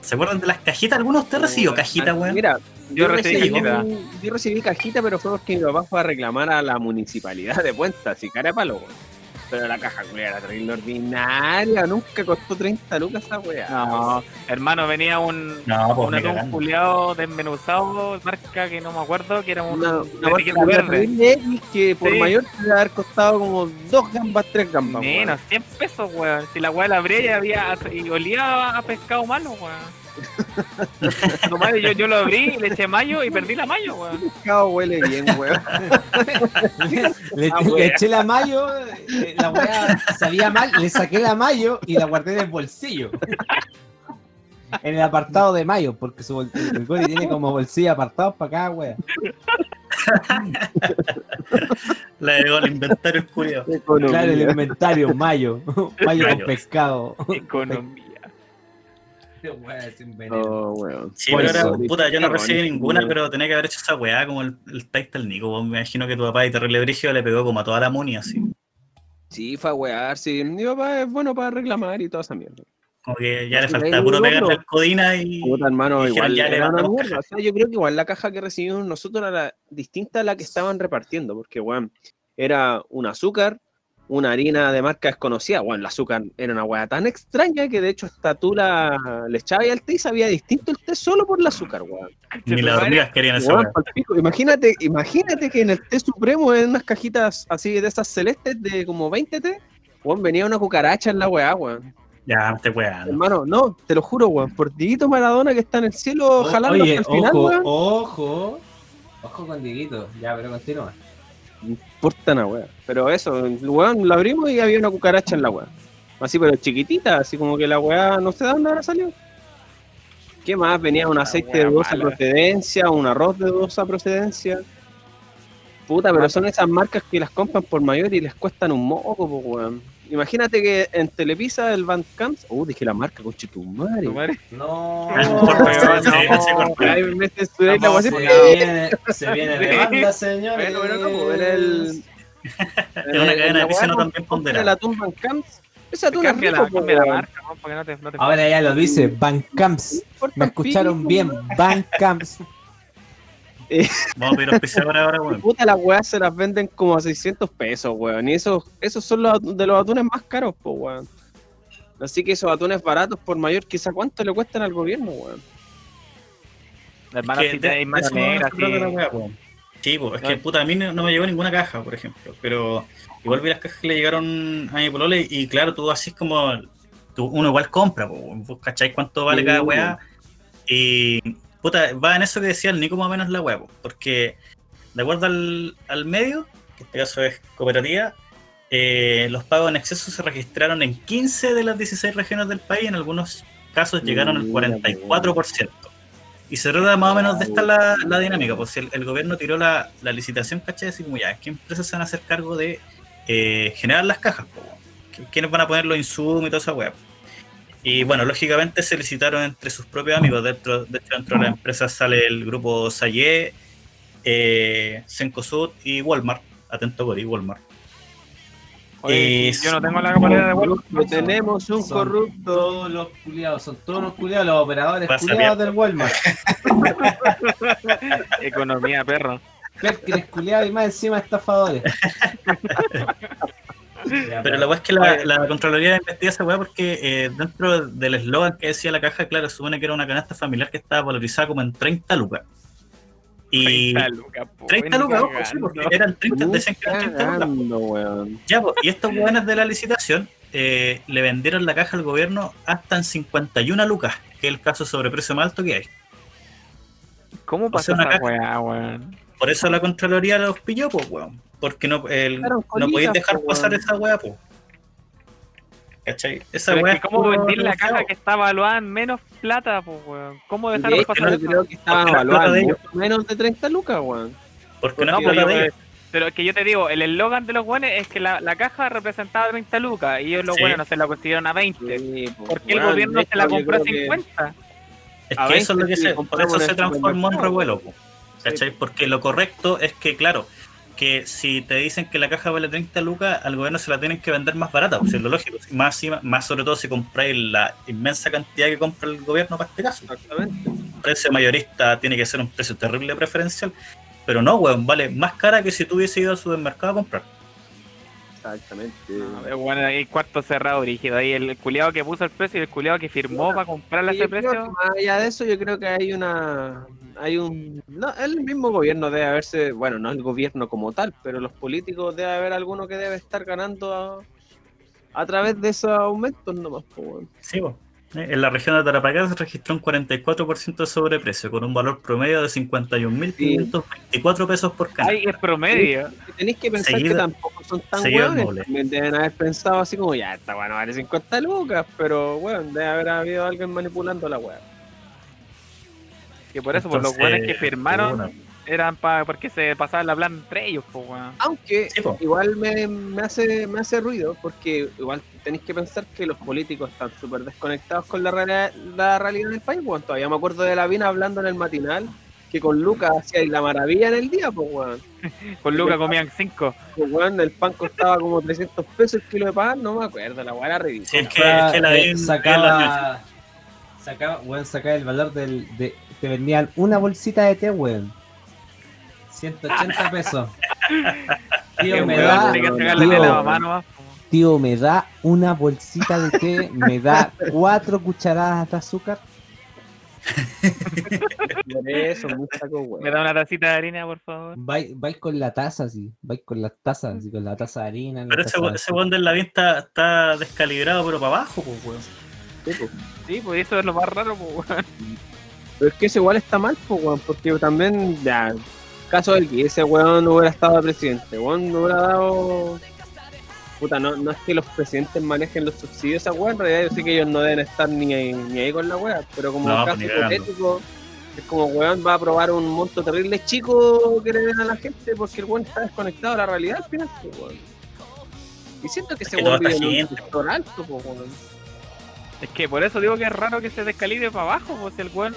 ¿Se acuerdan de las cajitas? ¿Alguno de ustedes recibió cajita, Ah, weón? Mira, Yo recibí cajita. Yo recibí cajita, pero fue porque mi papá fue a reclamar a la municipalidad de Puentas y cara de palo, weón. Pero la caja culia era terrible ordinaria, nunca costó 30 lucas esa weá. No, hermano, venía un, No, pues un atún culiado desmenuzado, marca que no me acuerdo, que era un Una, una verde. que por Sí. mayor te haber costado como dos gambas, tres gambas. Menos, 100 pesos, weón. Si la weá la abría y, había, y olía a pescado malo, weón. Compadre, yo, yo lo abrí, le eché mayo y perdí la mayo, weón. pescado huele bien, weón. Le, Ah, le eché la mayo, eh, la weá sabía mal, le saqué la mayo y la guardé en el bolsillo. En el apartado de mayo, porque su bol- el tiene como bolsillo apartados para cada wea. La de el inventario es. Economía. Claro, el inventario, mayo. Mayo con Mayo. pescado. Economía. Oh, weón. Sí, pero ahora, puta, yo no recibí ninguna, pero tenía que haber hecho esa weá como el, el Titan Nico. weón. Me imagino que tu papá y Terrible Brigio le pegó como a toda la muni así. Sí, fue a wear, sí. Mi papá es bueno para reclamar y toda esa mierda. Como que ya le faltaba puro pegarle al codina y. Puta, hermano, igual ya le. O sea, yo creo que igual la caja que recibimos nosotros era la- distinta a la que estaban repartiendo, porque, weón, era un azúcar, una harina de marca desconocida. Bueno, el azúcar era una weá tan extraña que de hecho hasta tú la, le echabas al té y sabía distinto el té solo por el azúcar, weón. Ni las hormigas querían esa Weón. Imagínate, imagínate que en el té supremo, en unas cajitas así de esas celestes de como 20 té, weón, venía una cucaracha en la weá, weón. Ya, te weá. Hermano, no, te lo juro, weón. Por Dieguito Maradona que está en el cielo jalando Oye, hasta el final, weón. ojo. Ojo con Dieguito. Ya, pero continúa. Importa. Pero eso, weón, lo abrimos y había una cucaracha en la weá. Así, pero chiquitita, así como que la weá no sé de dónde habrá salido. ¿Qué más? Venía un La aceite de dudosa procedencia, un arroz de dudosa procedencia. Puta, pero son esas marcas que las compran por mayor y les cuestan un moco, po, weón. Imagínate que en Telepisa el Bandcamp. Uh, dije la marca, coche tu madre. No, no no. la No, se, viene, se viene de banda, señores. Bueno, bueno, no, pues, era el, Es una cadena de piscino también De ponderada. la atún Van Camps. Ese atún es Cambia rico, la, cambia la weón. marca, weón, para que no te, no te Ahora ya lo dice. Importa Me escucharon bien, weón. Vamos a pedir auspiciador ahora, weón. Puta, las weas se las venden como a 600 pesos, weón. Y esos, esos son los de los atunes más caros, po, weón. Así que esos atunes baratos, por mayor, quizá cuánto le cuestan al gobierno, weón. Hermano, que si de- te hay de mano eso no negra, se trata la sí. po, es No. que puta, a mí no, no me llegó ninguna caja, por ejemplo. Pero igual vi las cajas que le llegaron a mi polole y claro, tú así es como. tú- uno igual compra, po, vos cacháis cuánto vale Sí, cada weá. Y puta, va en eso que decía el Nico más o menos la po, porque de acuerdo al, al medio, que en este caso es cooperativa, eh, los pagos en exceso se registraron en 15 de las 16 regiones del país, en algunos casos llegaron al Mira, 44%. Y se trata más o menos de esta la, la dinámica, pues si el, el gobierno tiró la, la licitación, ¿cachai? Así como ya, ¿qué empresas se van a hacer cargo de eh, generar las cajas? ¿Quiénes van a poner los insumos y toda esa weá? Y bueno, lógicamente se licitaron entre sus propios amigos. Dentro, de hecho, dentro de la empresa sale el grupo Sayé, eh, Cencosud y Walmart. Atento por ahí, Walmart. Oye, Eh, yo no tengo la capacidad de. Corrupto, tenemos un Son corrupto. Todos los culiados, son todos los culiados, los operadores culiados del Walmart. Economía, perro. Perkins culiados y más encima estafadores. Pero la weá es que la, la Contraloría investiga esa weá porque eh, dentro del eslogan que decía la caja, claro, supone que era una canasta familiar que estaba valorizada como en 30 lucas. Y 30 lucas, po, 30 ni lucas, ojo, cagando. sí, porque eran 30, decían que eran 30 lucas. Ya, pues, y estos weones de la licitación eh, le vendieron la caja al gobierno hasta en 51 lucas, que es el caso sobreprecio más alto que hay. ¿Cómo O pasa sea, una esa caja. weá, weón? Por eso la Contraloría los pilló, pues, weón. Porque no, el- Claro, no podéis dejar po, pasar esa weá, pues. ¿Cachai? Esa Pero weá es que ¿Cómo vendí la caja que está evaluada en menos plata, po, weón? ¿Cómo De dejaron hecho, pasar yo eso? creo que plata evaluadas de ellos. menos de 30 lucas, weón. Porque no, No, es pero, plata yo- de ellos. pero es que yo te digo, el eslogan de los buenos es que la, la caja representaba 30 lucas y ellos los Sí. buenos no se la consiguieron a 20. Sí, po, ¿Por qué el gobierno de se la compró a creo que- 50? Es A que eso es lo que 20 se, por eso se transformó en revuelo, po, ¿cachai? Porque lo correcto es que, claro, que si te dicen que la caja vale 30 lucas, al gobierno se la tienen que vender más barata, pues es lo lógico. Más, más sobre todo si compráis la inmensa cantidad que compra el gobierno para este caso. Exactamente. El precio mayorista tiene que ser un precio terrible preferencial, pero no, weón, vale más cara que si tú hubiese ido al supermercado a comprar. Exactamente. No, bueno, hay cuarto cerrado rígido. Ahí el culiado que puso el precio y el culiado que firmó para Y ese precio. más allá de eso, yo creo que hay una. Hay un. No, el mismo gobierno debe haberse. Bueno, no el gobierno como tal, pero los políticos debe haber alguno que debe estar ganando a, a través de esos aumentos nomás, weón. Sí. Eh, En la región de Tarapacá se registró un 44% de sobreprecio, con un valor promedio de 51.524 pesos por canasta. Ay, es promedio. Y tenéis que pensar Seguido- que tampoco son tan hueones. deben haber pensado así como, ya, esta weá no vale 50 lucas, pero weón, debe haber habido alguien manipulando la weá. Que por eso, por los Entonces, buenos que firmaron bueno, eran para porque se pasaban la plan entre ellos, pues, weón. Aunque Sí, po. igual me, me hace me hace ruido, porque igual tenéis que pensar que los políticos están súper desconectados con la, realidad- la realidad del país, weón. Todavía me acuerdo de la Vina hablando en el matinal que con Lucas hacía la maravilla en el día, pues weón. Con Luca comían cinco. Pues, weón, el pan costaba como 300 pesos el kilo de pan, no me acuerdo, la weá era Sí, ridícula. es que, es que la Eh, vi en- sacaba, weón, sacaba el valor del, de, te vendían una bolsita de té, weón. 180 pesos. Tío, me da, tío, de la me da una bolsita de té, me da cuatro cucharadas de azúcar. Por eso, muy saco, Me da una tacita de harina, por favor. Vais, con la taza, así. Vais con las tazas, así, con la taza de harina. la Pero ese, de ese del Lavín está, está descalibrado, pero para abajo, pues, weón. Sí, pues. Sí, pues eso es lo más raro, pues, weón. Pero es que eso igual está mal, pues, weón, porque también, ya, caso del que ese weón no hubiera estado de presidente, weón no hubiera dado. Puta, no, no es que los presidentes manejen los subsidios a esa weón, en realidad yo sé que ellos no deben estar ni ahí, ni ahí con la weá, pero como No, caso pues, cagando. hipotético, es como weón va a aprobar un monto terrible chico que le den a la gente porque el weón está desconectado de la realidad al final, pues, weón. Y siento que ese que weón vive en un sector alto, pues, weón. Es que por eso digo que es raro que se descalibre para abajo, pues si el weón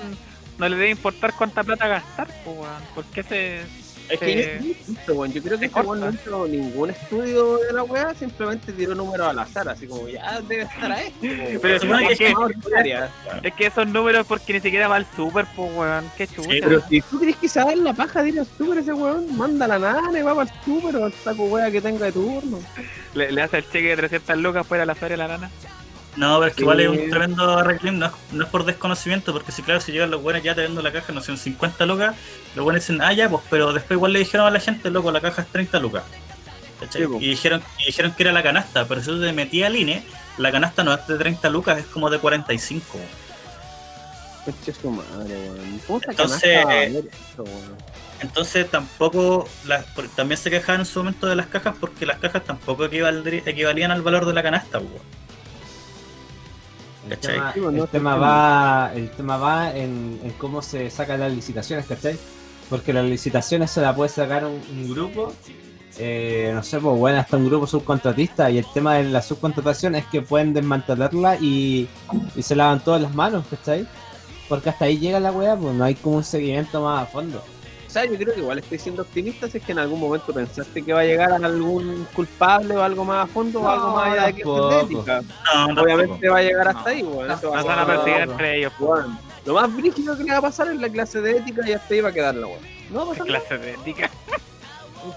no le debe importar cuánta plata gastar, pues weón. ¿Por qué se, Es que yo, yo creo que este weón no hizo ningún estudio de la weá, simplemente tiró números al azar, así como ya debe estar ahí. Pero se supone que- es ordinaria. Es que esos números porque ni siquiera va al super, pues weón. Qué. Sí, Pero si tú crees que se va a dar la paja de ir al super ese weón, manda la nana y va para el super o al saco weá que tenga de turno. le, le hace el cheque de 300 lucas fuera a la feria de la nana. No, pero es que igual es un tremendo reclamo, no es, no es por desconocimiento, porque si claro, si llegan los buenos ya te vendo la caja, no sé, un 50 lucas, los buenos dicen, ah ya, pues, pero después igual le dijeron a la gente, loco, la caja es 30 lucas. Sí, pues. y, dijeron, y dijeron que era la canasta, pero si tú te metías al INE, la canasta no es de 30 lucas, es como de 45. Conche su madre, weón. ¿Cómo esa Entonces, canasta? Entonces tampoco, también se quejaban en su momento de las cajas porque las cajas tampoco equivalían al valor de la canasta. Pues. El tema, Sí, bueno, el no tema sé. va, el tema va en, en cómo se sacan las licitaciones, ¿cachai? Porque las licitaciones se la puede sacar un, un grupo, eh, no sé, pues bueno, hasta un grupo subcontratista, y el tema de la subcontratación es que pueden desmantelarla y, y se lavan todas las manos, ¿cachai? Porque hasta ahí llega la weá, pues no hay como un seguimiento más a fondo. O sea, yo creo que igual estoy siendo optimista si es que en algún momento pensaste que va a llegar a algún culpable o algo más a fondo o No, algo más allá de que estética. No, tampoco. Obviamente va a llegar hasta No. ahí, weón. Eso va a van a perseguir no, entre ellos. Lo más brígido que le va a pasar es la clase de ética y hasta ahí va a quedar la weón. No va a ¿Qué pasar nada. clase de ética?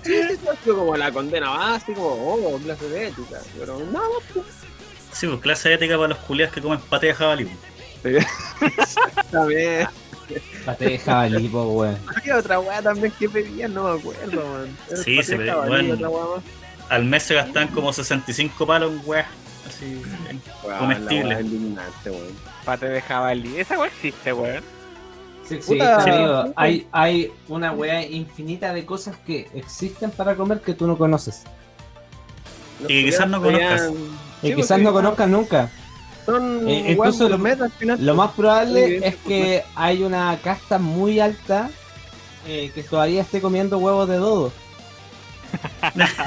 Sí, sí, sí, ha sido como la condena básica, como, oh, clase de ética. Pero nada, pues. Sí, pues clase de ética para los culiados que comen paté de jabalí. pues. También. Pate de jabalí, pues weón. Había otra weá también que pedían, no me acuerdo, weón. Sí, paté se pedía, weón. más. Al mes se gastan como 65 palos weas. Así. Weón, Comestible. weón. Pate de jabalí. Esa weá existe, weón. Sí, sí, digo, hay, hay una weá infinita de cosas que existen para comer que tú no conoces. Y que quizás no conozcas. Y quizás no conozcas nunca. Son Eh, incluso lo- gourmet al final. Lo más probable Sí, es que hay una casta muy alta eh, que todavía esté comiendo huevos de dodo.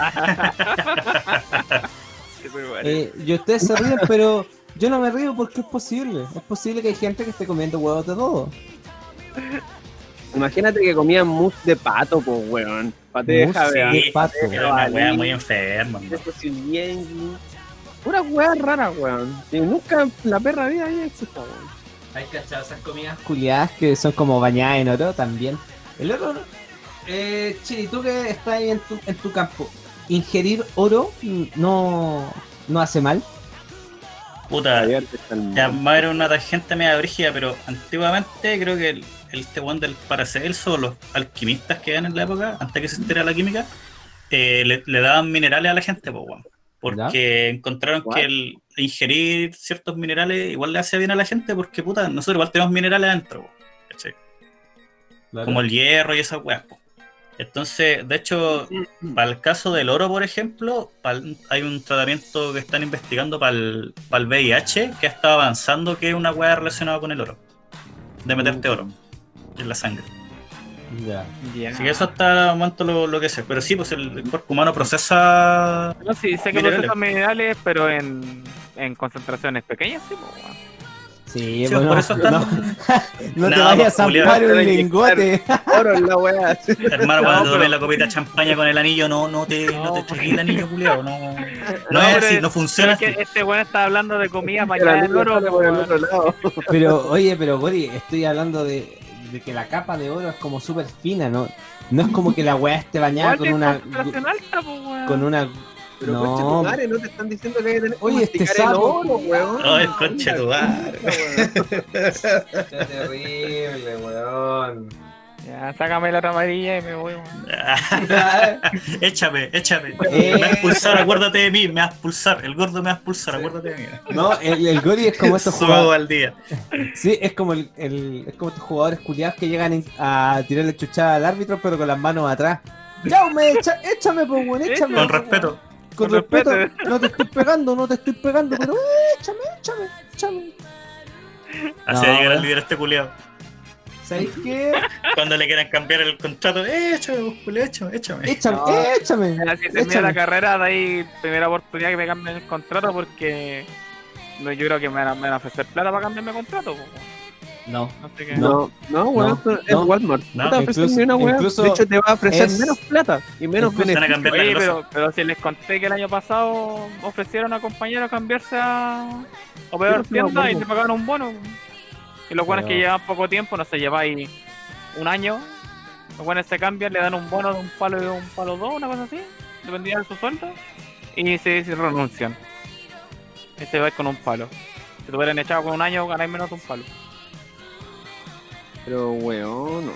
Eh, y ustedes se ríen, pero yo no me río porque es posible. Es posible que hay gente que esté comiendo huevos de dodo. Imagínate que comían mousse de pato, pues, weón. Paté de de pato. Era una wea muy enferma. Pura weá rara, weón. Y nunca la perra vida había existido, weón. Hay cachado esas comidas culiadas que son como bañadas en oro también. El oro, eh, Chiri, tú que estás ahí en tu, en tu campo, ¿ingerir oro no, no hace mal? Puta, ya mundo. va a haber una tangente media brígida, pero antiguamente creo que el, el este weón del Paracelso, los alquimistas que eran en la época, antes que existiera la química, eh, le, le daban minerales a la gente, pues, weón. Porque encontraron que el ingerir ciertos minerales igual le hacía bien a la gente, porque puta, nosotros igual tenemos minerales adentro, ¿cachai? como el hierro y esas weas. Entonces, de hecho, para el caso del oro, por ejemplo, hay un tratamiento que están investigando para el, VIH que ha estado avanzando, que es una wea relacionada con el oro. De meterte oro en la sangre. Ya. Así que eso hasta el momento lo, lo que sé. Pero sí, pues el, el cuerpo humano procesa. No, sí, sé que Minerales. procesan minerales, pero en, en concentraciones pequeñas, sí, pues. Sí, Sí, bueno, por eso están- no, no te No, vayas a pues, Julián, zampar un lingote. Oro en la weá. Hermano, No, cuando te pero- tomes la copita de champaña con el anillo, no, no te, no, No, te pues. el anillo, culiao. No, no, No, es así, no funciona es que este weón está hablando de comida El bañada en anillo oro, sale por el weón. otro lado. Pero, oye, pero Gori, estoy hablando de, de que la capa de oro es como súper fina, ¿no? No es como que la weá esté bañada con una. alta, con una. Pero No. tu madre, no te están diciendo que hay que tener que Oye, este masticar el sapo. oro, weón. Concha tu madre. Qué terrible, weón. Ya, sácame la otra amarilla y me voy, échame, échame. Eh. Me vas a expulsar, acuérdate de mí, me vas a expulsar. El gordo me va a expulsar, acuérdate de mí. No, el, el Gori es como estos Subo jugadores. al día. Sí, es como el, el- es como estos jugadores culiados que llegan a tirarle chuchada al árbitro, pero con las manos atrás. Jaume, echa, échame, pues, weón, échame. Con respeto. Con, Con respeto. respeto. No te estoy pegando, no te estoy pegando, pero eh, échame, échame, échame. Así No, va a llegar el líder este culiado. ¿Sabéis qué? Cuando le quieran cambiar el contrato, échame, vos, culiao, échame, échame. Échame, No. échame. Si termina échame. la carrera, de ahí primera oportunidad que me cambien el contrato porque no, yo creo que me van, a, me van a ofrecer plata para cambiarme el contrato. pues. No. Qué. No, no, weón, No, es no. Walmart. No, no te incluso- una incluso De hecho, te va a ofrecer es- menos plata y menos a beneficios. Oye, pero, pero si les conté que el año pasado ofrecieron a compañeros cambiarse a operador Sí, no, tienda y bueno. te pagaron un bono. Y los buenos que Pero- llevan poco tiempo, no sé, lleváis un año, los buenos se cambian, le dan un bono de un palo y un palo dos, una cosa así, dependía de su sueldo, y se, se renuncian. Y se va con un palo. Si te hubieran echado con un año, ganáis menos de un palo. Pero, weón, no.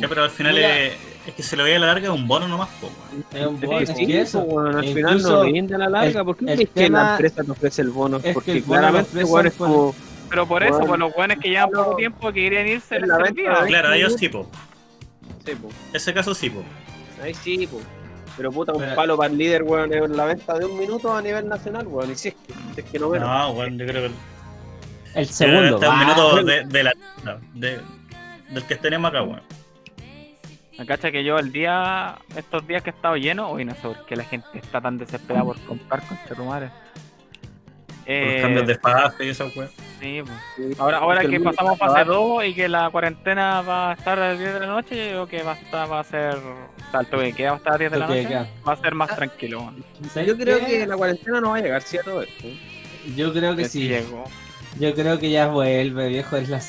Ya, pero al final es, es que se lo veía a la larga un bono nomás, po, weón. Es un Sí, bono, es sí, que eso. weón, al final no rinde a la larga. el- ¿Por qué el crees que la empresa te ofrece el bono? es que Porque claramente, weón, es como. Pero por eso, Bueno. pues los buenos que llevan No. poco tiempo que querían irse, les la venta, Claro, ellos sí, po. Sí, pues. Ese caso sí, po. Ahí sí, pues. Pero puta, un Pero- palo para el líder, weón, es la venta de un minuto a nivel nacional, weón. Y si es que, si es que no menos. No, weón, yo creo que El segundo. Este un va. minuto de, de la de, del que tenemos acá, weón. Me cacha que yo el día, estos días que he estado lleno, hoy no sé por qué la gente está tan desesperada por comprar con. Por Eh, los cambios de fase y esa weón. sí, pues. Ahora, ahora que pasamos fase acabado. 2 y que la cuarentena va a estar a las 10 de la noche, yo creo que va a, estar, va a ser. O sea, el toque de queda va a estar a las 10 de la noche. Va a ser más tranquilo. man. ¿Sabes Yo creo qué? que la cuarentena no va a llegar, ¿sí? A todo esto. Yo creo que Que sí. llegó. Yo creo que ya vuelve, viejo. Es la,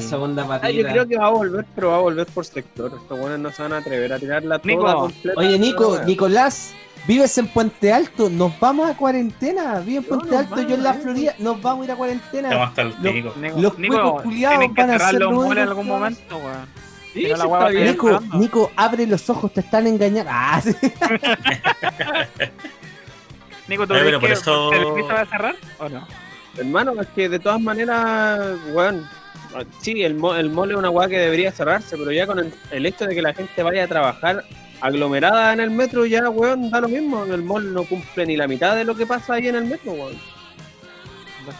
segunda Ah, patita. yo creo que va a volver, pero va a volver por sector. Estos buenos no se van a atrever a tirarla Nico. toda completa. Oye, Nico. Nicolás, vives en Puente Alto. Nos vamos a cuarentena. Vive en Puente Alto, yo en vamos, la. Florida. Nos vamos a ir a cuarentena. Hasta el. Nico, Los Nico, cuicos culiados van a ser los en algún momento, weón. Sí, la Nico. Nico, abre los ojos, te están engañando. Ah, sí. Nico, ¿tú crees que eso- el piso va a cerrar o no? Hermano, es que de todas maneras, weón, sí, el, mo- el mall es una weá que debería cerrarse, pero ya con el, el hecho de que la gente vaya a trabajar aglomerada en el metro, ya, weón, da lo mismo. El mall no cumple ni la mitad de lo que pasa ahí en el metro, weón.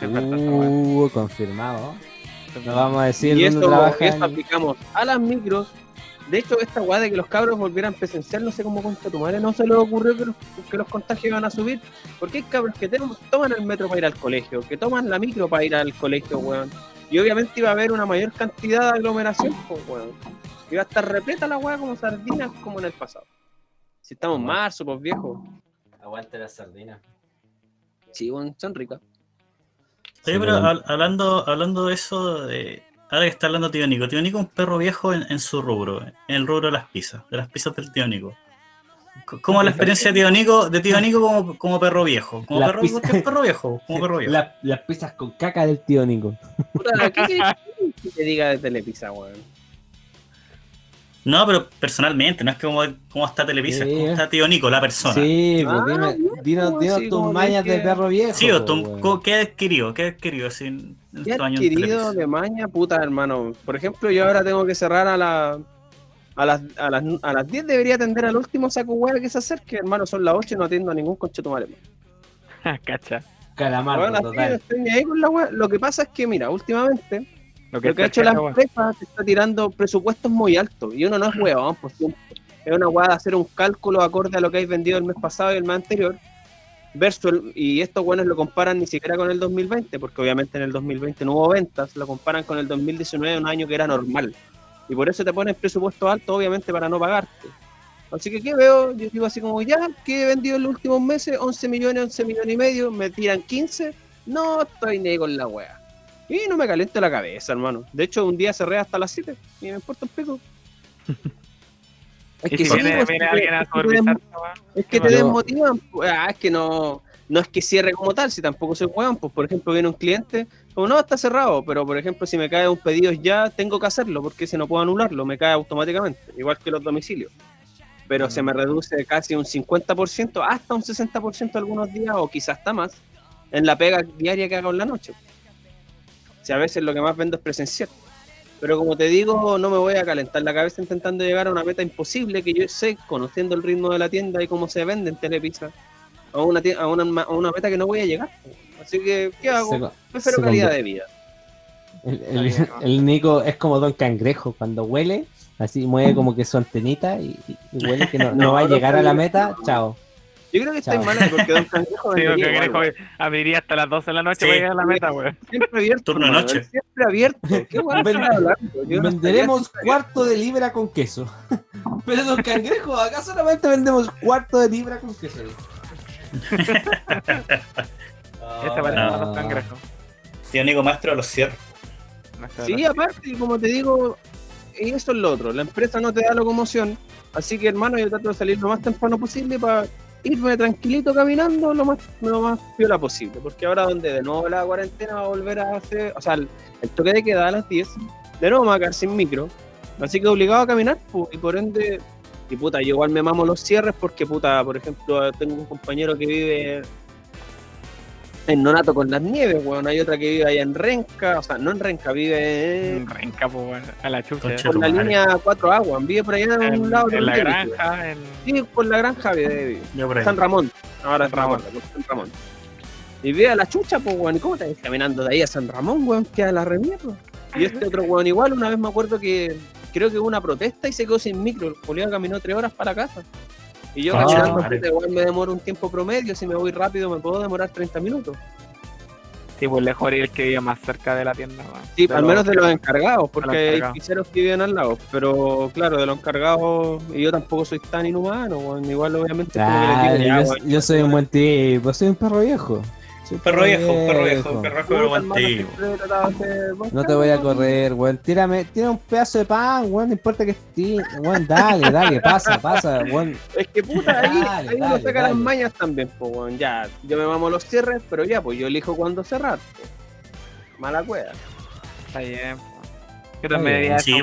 Uh, confirmado. No vamos a decir Y dónde eso, trabaja. eso aplicamos a las micros. De hecho, esta weá de que los cabros volvieran presencial, no sé cómo contra tu madre, no se les ocurrió que los, que los contagios iban a subir. Porque hay cabros que toman el metro para ir al colegio, que toman la micro para ir al colegio, weón. Y obviamente iba a haber una mayor cantidad de aglomeración, pues, weón. Iba a estar repleta la weá como sardinas como en el pasado. Si estamos en marzo, pues viejo. Aguante la sardina. Sí, son ricas. Oye, Sí, pero bueno. hablando, hablando de eso, de, ahora que está hablando tío Nico, tío Nico es un perro viejo en, en su rubro, en el rubro de las pizzas, de las pizzas del tío Nico. ¿Cómo la experiencia de tío Nico, de tío Nico como, como perro viejo? Como Las perro, pizzas- ¿por qué es perro viejo? Como perro viejo. La- las pizzas con caca del tío Nico. Puta, ¿qué que te diga de Telepizza, weón? No, pero personalmente, no es que como, cómo está Televisa, es Sí. cómo está tío Nico, la persona. Sí, pues Ah, dime, dinos, pues, dinos sí, tus como mañas que- de perro viejo. Sí, o pues, tú, weón. ¿cómo- ¿qué ha adquirido? ¿Qué ha adquirido así en, en ¿Qué en adquirido de maña, puta hermano? Por ejemplo, yo ahora tengo que cerrar a la a las, a las, a las 10 debería atender al último saco hueá que se acerque, hermano, son las 8 y no atiendo a ningún conchetumare. Cacha. Calamardo, Bueno, total. estoy ahí con la. Lo que pasa es que, mira, últimamente Lo lo que ha hecho la empresa te está tirando presupuestos muy altos y uno no es huevón, por siempre. Es una hueá de hacer un cálculo acorde a lo que hay vendido el mes pasado y el mes anterior. Versus el- y estos buenos lo comparan ni siquiera con el 2020, porque obviamente en el 2020 no hubo ventas, lo comparan con el 2019, un año que era normal. Y por eso te ponen presupuesto alto, obviamente, para no pagarte. Así que, ¿qué veo? Yo digo así como, ya, ¿qué he vendido en los últimos meses? 11 millones, 11 millones y medio, me tiran 15. No estoy ni con la wea. Y no me caliento la cabeza, hermano. De hecho, un día cerré hasta las 7 y me importa un pico. Es que si sí, viene, pues, viene es alguien a supervisar, es que te desmotivan. ah, es que no, no es que cierre como tal, si tampoco soy weón. Pues, por ejemplo, viene un cliente, como no, está cerrado, pero por ejemplo, si me cae un pedido ya, tengo que hacerlo, porque si no puedo anularlo, me cae automáticamente, igual que los domicilios. Pero se me reduce casi un 50%, hasta un 60% algunos días, o quizás hasta más, en la pega diaria que hago en la noche. Sea, a veces lo que más vendo es presencial. Pero como te digo, no me voy a calentar la cabeza intentando llegar a una meta imposible que yo sé, conociendo el ritmo de la tienda y cómo se vende en Telepizza, a una, a una, a una meta que no voy a llegar. Así que, ¿qué hago? Prefiero calidad de vida. El, el- el Nico es como Don Cangrejo, cuando huele, así mueve como que su antenita y, y huele que no, no No, va a no llegar a la meta, chao. Yo creo que Chao. mal porque Don Cangrejo Sí, igual, Cangrejo abriría hasta las 12 de la noche Sí. para llegar a la meta, weón. Siempre abierto. Turno de noche. Siempre abierto. ¿Qué Venderemos cuarto de libra con queso. Pero don cangrejo, acá solamente vendemos cuarto de libra con queso. Ese parece Ah. a los cangrejos. Tío Nico Maestro los. Nuestra Sí, aparte, como te digo, y eso es lo otro. La empresa no te da locomoción. Así que, hermano, yo trato de salir lo más temprano posible para irme tranquilito caminando lo más, lo más piola posible. Porque ahora, donde de nuevo la cuarentena va a volver a hacer. O sea, el, toque de queda a las 10, de nuevo me va a quedar sin micro. Así que obligado a caminar, pu, y por ende. Y puta, yo igual me mamo los cierres porque, puta, por ejemplo, tengo un compañero que vive en Nonato con las nieves, weón. Hay otra que vive allá en Renca, o sea, no en Renca, vive en, renca, pues, weón, a la chucha. Por la línea 4 Aguas, vive por allá de un En, lado en la del granja, en... Sí, por la granja vive. San Ramón, ahora San Ramón, San Ramón. Y vive a la chucha, pues, weón. ¿Y cómo te caminando de ahí a San Ramón, weón? Queda la remierda. Y este otro weón igual, una vez me acuerdo que creo que hubo una protesta y se quedó sin micro. El Julián caminó tres horas para casa. Y yo Ah, caminando, igual me demoro un tiempo promedio. Si me voy rápido, me puedo demorar 30 minutos. Sí, pues lejos el que vive más cerca de la tienda, weón. Sí, De al los- menos de los encargados, porque los hay encargados. pizzeros que viven al lado. Pero claro, de los encargados, y yo tampoco soy tan inhumano. Igual, obviamente, como que les Ah, digo, yo, yo soy un buen tipo, soy un perro viejo. Perro viejo, perro viejo, perro viejo, buen No te voy a correr, weón. Tírame, tira un pedazo de pan, weón. No importa que esté. Weón, dale, dale, pasa, pasa, weón. Es que puta, ahí, Dale, ahí uno dale, saca dale. las mañas también, pues, weón. Ya, yo me mamo los cierres, pero ya, pues yo elijo cuándo cerrar. po. Mala cueva. Está bien. Yo también Sí.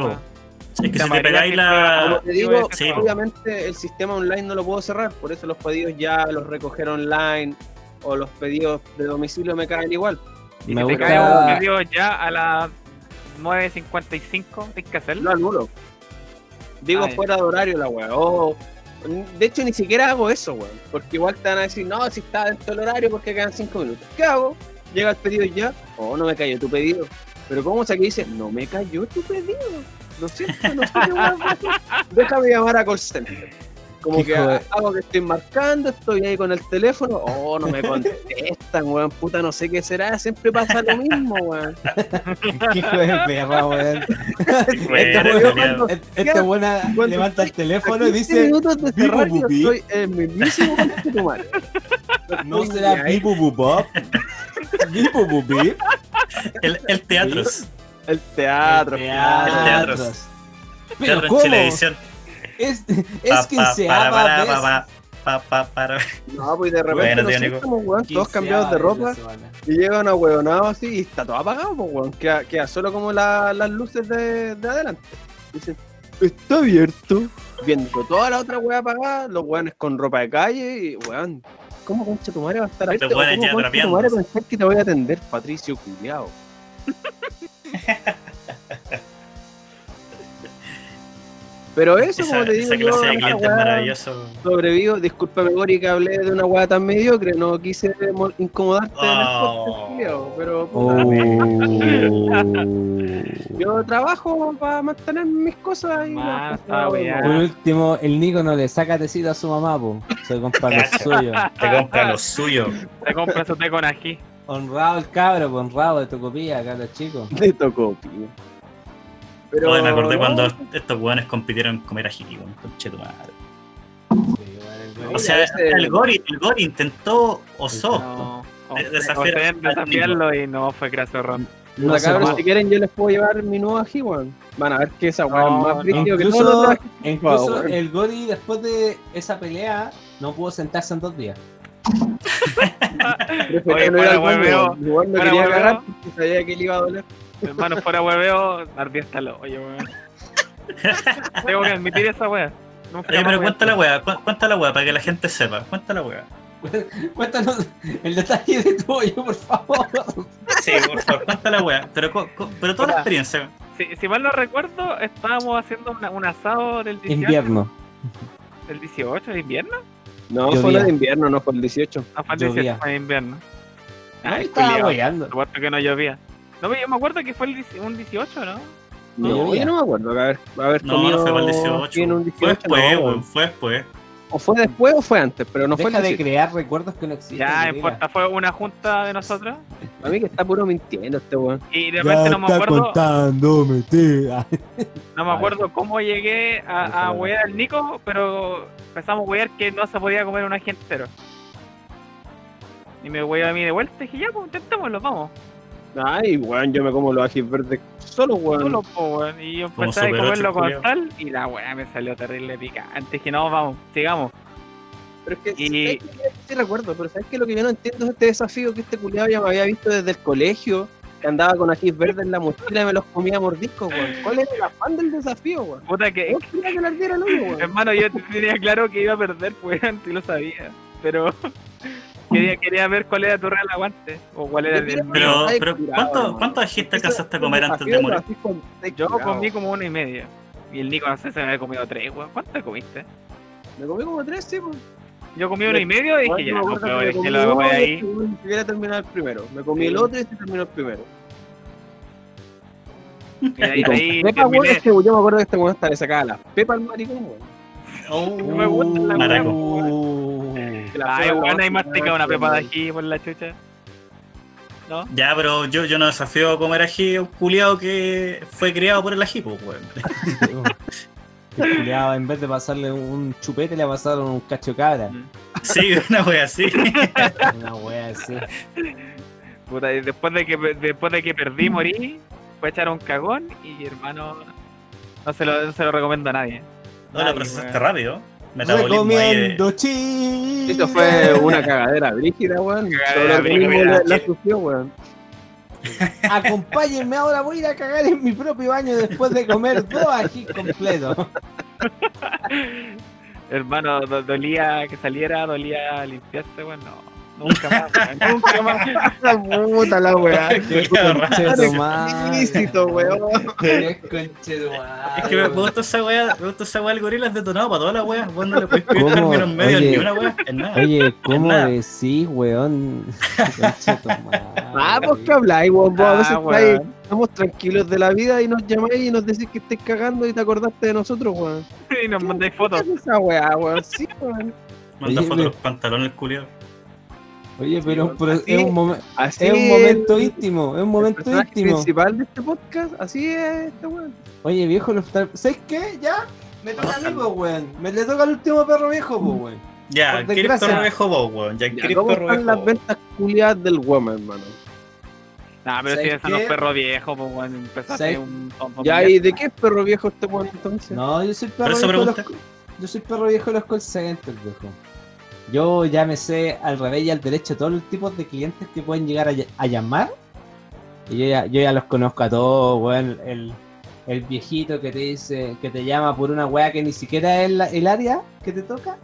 Es que si te pegáis la. Como te digo, sí, obviamente el sistema online no lo puedo cerrar, por eso los pedidos ya los recoger online o los pedidos de domicilio me caen igual. Y Me si te gusta- cae un video ya a las 9.55, tienes que hacerlo. Lo anulo. Digo Ah, fuera de horario la weá. O- de hecho, ni siquiera hago eso, weón. Porque igual te van a decir, no, si está dentro del horario porque quedan 5 minutos. ¿Qué hago? Llega el pedido ya. Oh, no me cayó tu pedido. Pero ¿cómo se que dice? No me cayó tu pedido. Lo siento, no sé qué. Déjame llamar a call center. Como que Hijo de- hago que estoy marcando, estoy ahí con el teléfono. Oh, no me contestan, weón. Puta, no sé qué será. Siempre pasa lo mismo, weón. Qué hijo de perra, weón. Este buena levanta el estoy teléfono y 15 dice: minutos de "Bibu, cerrar, yo bubi". estoy el mismísimo conche tu madre. ¿No será. Bibu Bubop? Bibu Bubip. El, el teatros. El teatro. teatro. Pero Teatro en ¿cómo? televisión. Es, Pa, es pa, quinceava para, vez. para, para, pa, pa, para. No, pues de repente Bueno, no tío sé, como, weón, todos cambiados de ropa y llegan a huevonado así y está todo apagado, pues weón. Queda, queda solo como la- las luces de, de adelante. Dicen, está abierto. Viendo toda la otra wea apagada, los weones con ropa de calle y weón. ¿Cómo concha tu madre va a estar abierto? ¿Cómo concha tu madre pensar que te voy a atender, Patricio Culiao? Pero eso, Esa, como te digo, esa yo, de maravilloso. sobrevivo. Discúlpame, Gori, que hablé de una weá tan mediocre. No quise mo- incomodarte en el Oh. podcast, pero puta, Oh. yo trabajo para mantener mis cosas y las cosas está de bien. Por último, el Nico no le saca tecito a su mamá, po. Se compra lo suyo. Te compra lo suyo. Te compras su té con ají. Honrado el cabro, honrado de tu copilla, cabro chico. Le tocó, tío. Pero Oye, me acordé no, cuando estos weones compitieron en comer ají, weón. Conche tu madre. O sea, ese- el Gori, el Gori intentó oso. No. Desafiarlo y no fue gracias Ron. No cabros, po. si quieren yo les puedo llevar mi nuevo ají, weón. Van a ver que esa weá No, es más no. brígido que todos los Incluso, incluso weón. el Gori después de esa pelea no pudo sentarse en dos días. Oye, no ir fuera al baño, hueveo, weón. Igual Hermano, fuera hueveo, ardía hasta el hoyo, weón. Tengo que admitir esa wea. Oye, pero cuenta la weá, cu- cuenta la weá para que la gente sepa. Cuenta la weá. Cuéntanos el detalle de tu hoyo, por favor. Sí, por favor, cuenta la weá. Pero, pero toda la experiencia. Si, si mal no recuerdo, estábamos haciendo una- un asado del 18. Invierno. ¿Del 18 de invierno? No, Llovía. fue la de invierno, no fue el 18. No, fue el Llovía. 18, fue de invierno. Ahí Ay, estaba culiao. que no llovía. No, pero yo me acuerdo que fue el 10 un 18, ¿no? No, yo no me acuerdo haber, haber No, comido no fue para el aquí 18. en un Fue 18. después, no, weón. Fue después. O fue después o fue antes, pero no fue Deja el de 18. crear recuerdos que no existen. Ya, importa, fue una junta de nosotros A mí que está puro mintiendo este weón. y de repente no me acuerdo, contando mentira. no me acuerdo cómo llegué a, a wear al Nico, pero empezamos a wear que no se podía comer un ají entero. Y me weó a mí de vuelta y dije, ya, pues intentémoslo, vamos. Ay, weón, yo me como los ajís verdes solo, weón. Solo, po, weón. Y yo empecé a comerlo con sal y la weá me salió terrible picante. Dije, no, vamos, sigamos. Pero es que, Y- sí recuerdo, pero ¿sabes qué? Lo que yo no entiendo es este desafío que este culiado ya me había visto desde el colegio, que andaba con ajís verdes en la mochila y me los comía a mordiscos, weón. ¿Cuál era el afán del desafío, weón? Puta que, ¿Vos querías que le ardiera el hoyo, weón? hermano, yo tenía claro que iba a perder, pues, antes lo sabía. Pero quería, quería ver cuál era tu real aguante. O cuál era el. Pero, pero ¿cuánto, hermano. ¿cuántos ajís te Eso- alcanzaste a comer antes de morir? Yo comí como uno y medio. Y el Nico, no sé, se me había comido tres, weón. ¿Cuánto comiste? Me comí como tres, sí, pues. Yo comí uno y medio y dije, ya, me no que me es que comí lo uno voy y ahí. weón Ni siquiera terminar el primero. Me comí el otro y este terminó el primero. Y ahí, ahí Pepa, weón, este, yo me acuerdo que este weón hasta le sacaba las pepas al maricón, weón. Oh, No me gusta la Ay, pepa weón, no ahí se mastica una da, pepa de ají por la chucha. ¿No? Ya, pero yo, yo no desafío a comer ají a un culiado que fue criado por el ají, pues, weón. El culiao, en vez de pasarle un chupete, le pasaron un cacho cabra. Sí, una wea así. Una wea así. Puta, y después de que después de que perdí, morí, fue a echar un cagón y hermano, no se lo, no se lo recomiendo a nadie. No, Nadie, procesaste rápido. Metabolismo ahí de... Esto fue una cagadera brígida, weón. Cagadera brígida, la- sufrió, weón. Acompáñenme ahora, voy a ir a cagar en mi propio baño después de comer dos ají completos. Hermano, do- dolía que saliera, dolía limpiarse, weón, no, nunca más, weón, nunca más. La puta la weá. Explícito, weón. Es que me gusta esa wea, me gusta esa wea del gorila, es detonado para todas las weas. Vos no le puedes pedir términos medios ni una wea, en nada. Oye, ¿cómo nada. decís, weón? Conchetumadre. Ah, pues que habláis, weón. Vos a veces Ah, estáis- weón. estamos tranquilos de la vida y nos llamáis y nos decís que estáis cagando y te acordaste de nosotros, weón. Y nos mandáis fotos. ¿Qué es esa weá, weón? Sí, weón. Manda fotos de los pantalones, culiado. Oye, pero, pero Así- es, un momen- es un momento el- íntimo, es un el momento personaje íntimo. principal de este podcast, así es este weón. Oye, viejo, los tar- ¿sabes qué? Ya, me toca a mí, weón. Me le toca al último perro viejo, pues, weón. Ya, Por ¿quieres perro viejo vos, weón? Ya, Ya, ¿quieres ¿Cómo perro están viejo las vos? ventas culiadas del woman, hermano? Nah, pero si ¿Sabes eso no es qué? perro viejo, pues weón, empezaste un Ya. ¿y de qué es perro viejo este weón entonces? No, yo soy perro viejo los, yo soy perro viejo de los call centers, viejo. Yo ya me sé al revés y al derecho todos los tipos de clientes que pueden llegar a, ll- a llamar. Y yo ya, yo ya los conozco a todos, weón. El, viejito que te dice, que te llama por una weá que ni siquiera es la- el área que te toca.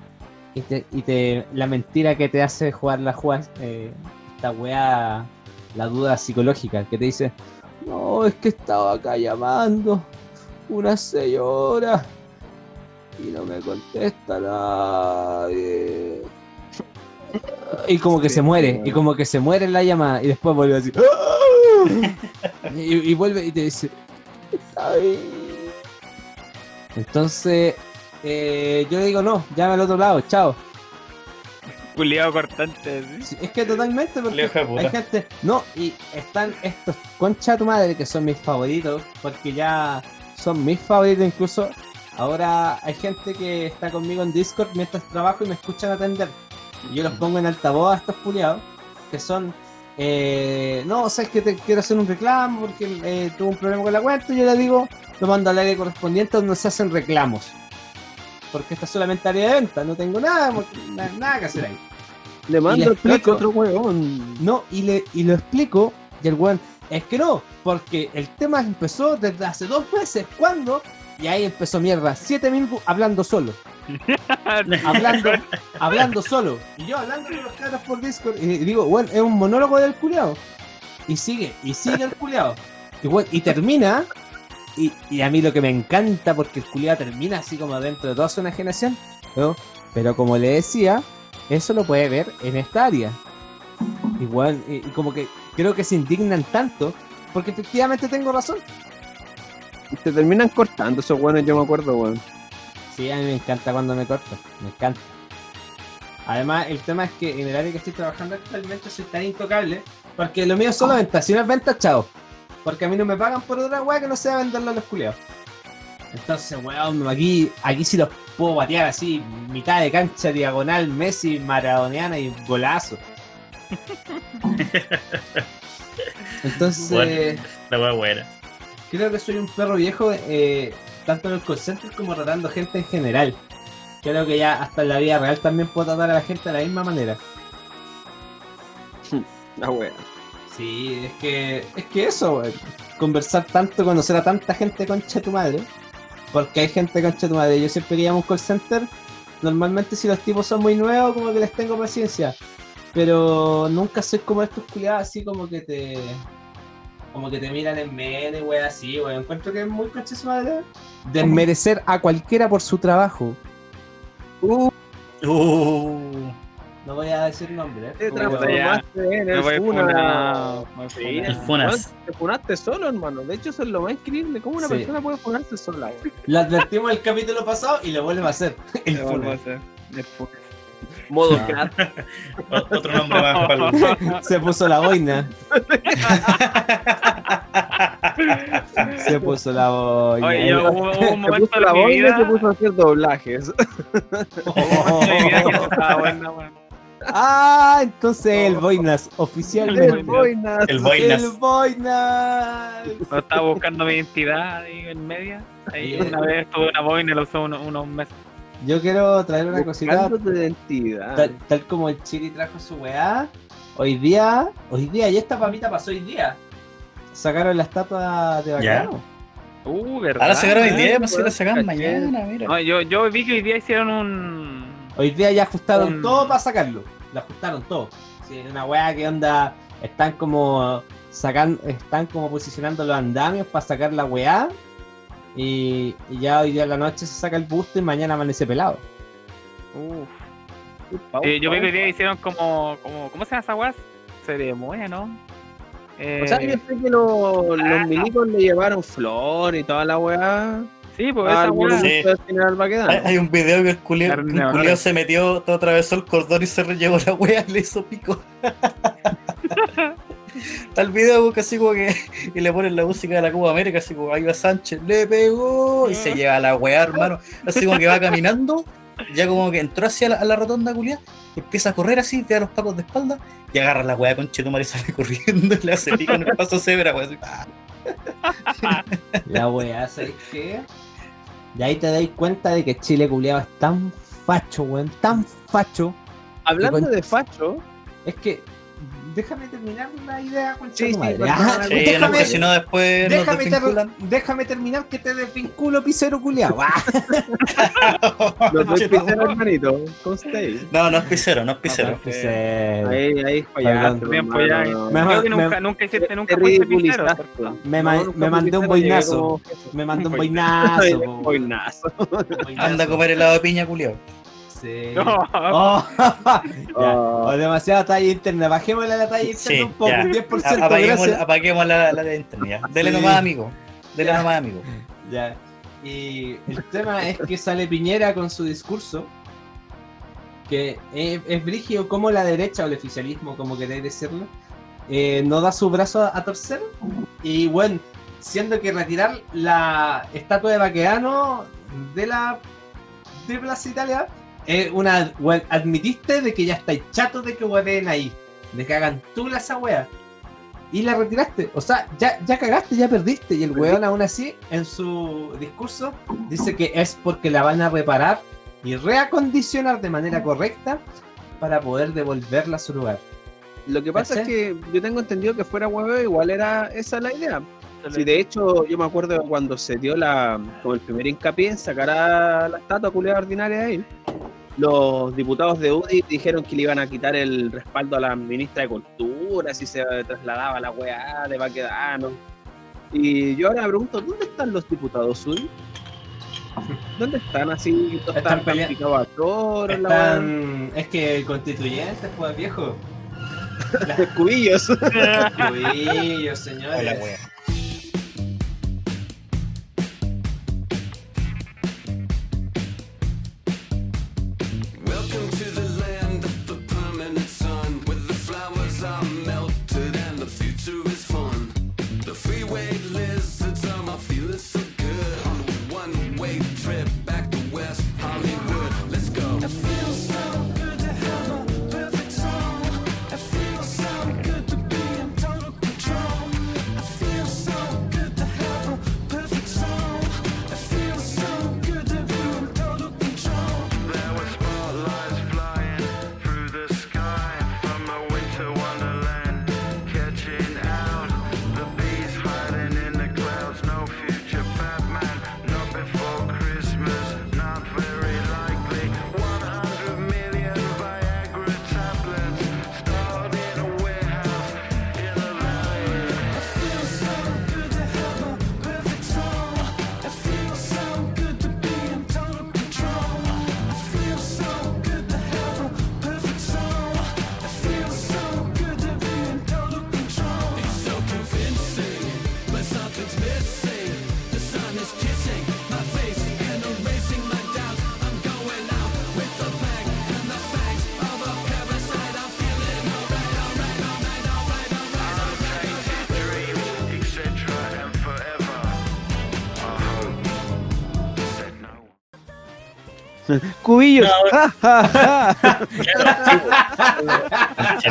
Y te, y te la mentira que te hace jugar la jugada, eh, esta weá, la duda psicológica, que te dice, no, es que estaba acá llamando una señora y no me contesta nadie. Y como que Sí, se muere, y como que se muere en la llamada y después vuelve así. ¡Ah! Y, y vuelve y te dice, está bien. Entonces, eh, yo le digo, no, llame al otro lado, chao. Culiado cortante. Es que totalmente, porque hay gente. No, y están estos concha tu madre que son mis favoritos, porque ya son mis favoritos incluso. Ahora hay gente que está conmigo en Discord mientras trabajo y me escuchan atender. Y yo los pongo en altavoz a estos culiados, que son. Eh, no, sabes que te quiero hacer un reclamo porque eh, tuve un problema con la cuenta. Y yo le digo, lo mando al área correspondiente donde se hacen reclamos. Porque esta es solamente área de venta, no tengo nada, nada, nada que hacer ahí. Le mando el explico. otro weón. No, y, le, y lo explico, y el weón, es que no, porque el tema empezó desde hace dos meses, ¿cuándo? Y ahí empezó mierda, siete minutos hablando solo, hablando, hablando solo. Y yo hablando con los caras por Discord, y digo, bueno, es un monólogo del culiao. Y sigue, y sigue el culiao. Y, bueno, y termina, y, y a mí lo que me encanta, porque el culiao termina así como dentro de toda su enajenación, ¿no? pero como le decía, eso lo puede ver en esta área. Igual, y, y como que creo que se indignan tanto, porque efectivamente tengo razón. Y te terminan cortando esos weones, yo me acuerdo, weón. Sí, a mí me encanta cuando me corto, me encanta. Además, el tema es que en el área que estoy trabajando actualmente soy tan intocable, porque lo mío es solo ventas, si no es ventas, chao. Porque a mí no me pagan por otra weá que no sea venderlo a los culiados. Entonces, weón, aquí, aquí sí los puedo batear así, mitad de cancha, diagonal, Messi, maradoniana y golazo. Entonces, Bueno. La wea buena. Creo que soy un perro viejo, eh, tanto en el call center como tratando gente en general. Creo que ya hasta en la vida real también puedo tratar a la gente de la misma manera. La wea. Sí, es que es que eso, wey, conversar tanto, conocer a tanta gente concha tu madre, porque hay gente concha tu madre. Yo siempre que llamo a un call center, normalmente si los tipos son muy nuevos, como que les tengo paciencia, pero nunca soy como estos culiados así como que te como que te miran en medio y wey así, wey. Encuentro que es muy concha su madre desmerecer a cualquiera por su trabajo. Uh, No voy a decir nombre, ¿eh? Te transformaste en el Funas. weón, Te funaste solo, hermano. De hecho, eso es lo más increíble. ¿Cómo una Sí. persona puede funarse sola? weón? Lo advertimos el capítulo pasado y lo vuelve a hacer. El Funas. hacer. El Funas. Modo Ah. cat. o- otro nombre más para el- Se puso la boina. Se puso la boina. Oye, yo hubo, hubo un Se momento puso la de mi boina y se puso a hacer doblajes. weón. Ah, entonces el boinas, El oficialmente. boinas. El boinas. El boinas. Cuando estaba buscando mi identidad ahí en media. Ahí una vez tuve una boina y la usé unos, unos meses. Yo quiero traer una cosita. Buscando tu identidad. Tal, tal como el Chiri trajo su weá. Hoy día, hoy día, y esta papita pasó hoy día. Sacaron la estatua de Ya. Bacano. Uh, verdad. Ahora sacaron ¿eh? día, pues si la sacan mañana, mira. No, yo, yo vi que hoy día hicieron un. Hoy día ya ajustaron Un- todo para sacarlo. Lo ajustaron todo. Sí, una weá que onda. Están como sacando, están como posicionando los andamios para sacar la weá. Y, y ya hoy día en la noche se saca el busto y mañana amanece pelado. Uf. Eh, yo vi que hoy día hicieron como, como. ¿Cómo se llama esa weá? Ceremonia, ¿no? Eh, O sea, yo sé que los, los milicos le llevaron flor y toda la weá. sí, pues esa al weá. Sí. Hay, un video que el culeo vaca. se metió, todo atravesó el cordón y se llevó la wea y le hizo pico. Está el video que así como que y le ponen la música de la Cuba América, así como ahí va Sánchez, le pegó y se lleva la weá, hermano. Así como que va caminando, ya como que entró hacia la, a la rotonda culia, empieza a correr así, te da los pacos de espalda y agarra la weá con Chetumar y sale corriendo y le hace pico en el paso cebra, weá. así, ah. La weá, ¿sabes qué? Y ahí te dais cuenta de que Chile culiado es tan facho, weón, tan facho. Hablando de facho, Es que. Déjame terminar la idea con Sí, sí, madre. Sí, déjame, no, porque si no después nos déjame, ter- desvinculan. déjame terminar que te desvinculo, pisero los doy Chetumare. pisero, hermanito. No, no es pisero, no es pisero. Ahí, ahí fallaste. No, no. Creo que me- nunca, nunca hiciste, nunca Te fuiste pisero. Me, ma- No, nunca me mandé un boinazo. Me mandó un. Boinazo. Anda a comer helado de piña, culiao. Sí. No. Oh, ya. Oh. O demasiada talla interna. Bajémosle la talla interna Sí, un poco, ya. un 10%. Apaguemos, gracias. apaguemos la, la de internet. ya. Dele Sí. nomás, amigo. Dele Ya. nomás, amigo. Ya. Y el tema es que sale Piñera con su discurso, que es, es brígido como la derecha o el oficialismo, como queréis decirlo, eh, no da su brazo a, a torcer. Y bueno, siendo que retirar la estatua de Baqueano de la de Plaza Italia, es una, bueno, admitiste de que ya estáis chatos de que hueveen ahí, de que hagan tú la esa wea. Y la retiraste. O sea, ya, ya cagaste, ya perdiste. Y el weón aún así, en su discurso, dice que es porque la van a reparar y reacondicionar de manera correcta para poder devolverla a su lugar. Lo que pasa es que yo tengo entendido que fuera huevo, igual era esa la idea. Sí, de hecho, yo me acuerdo cuando se dio la como el primer hincapié en sacar a la estatua culiada ordinaria de ahí, los diputados de UDI dijeron que le iban a quitar el respaldo a la ministra de Cultura si se trasladaba la weá de Baquedano. Y yo ahora me pregunto, ¿dónde están los diputados UDI? ¿Dónde están así? ¿Están, Están peleando. a en la? Están... Es que el constituyente, pues viejo. De cubillos. Cubillos, señores. Hola,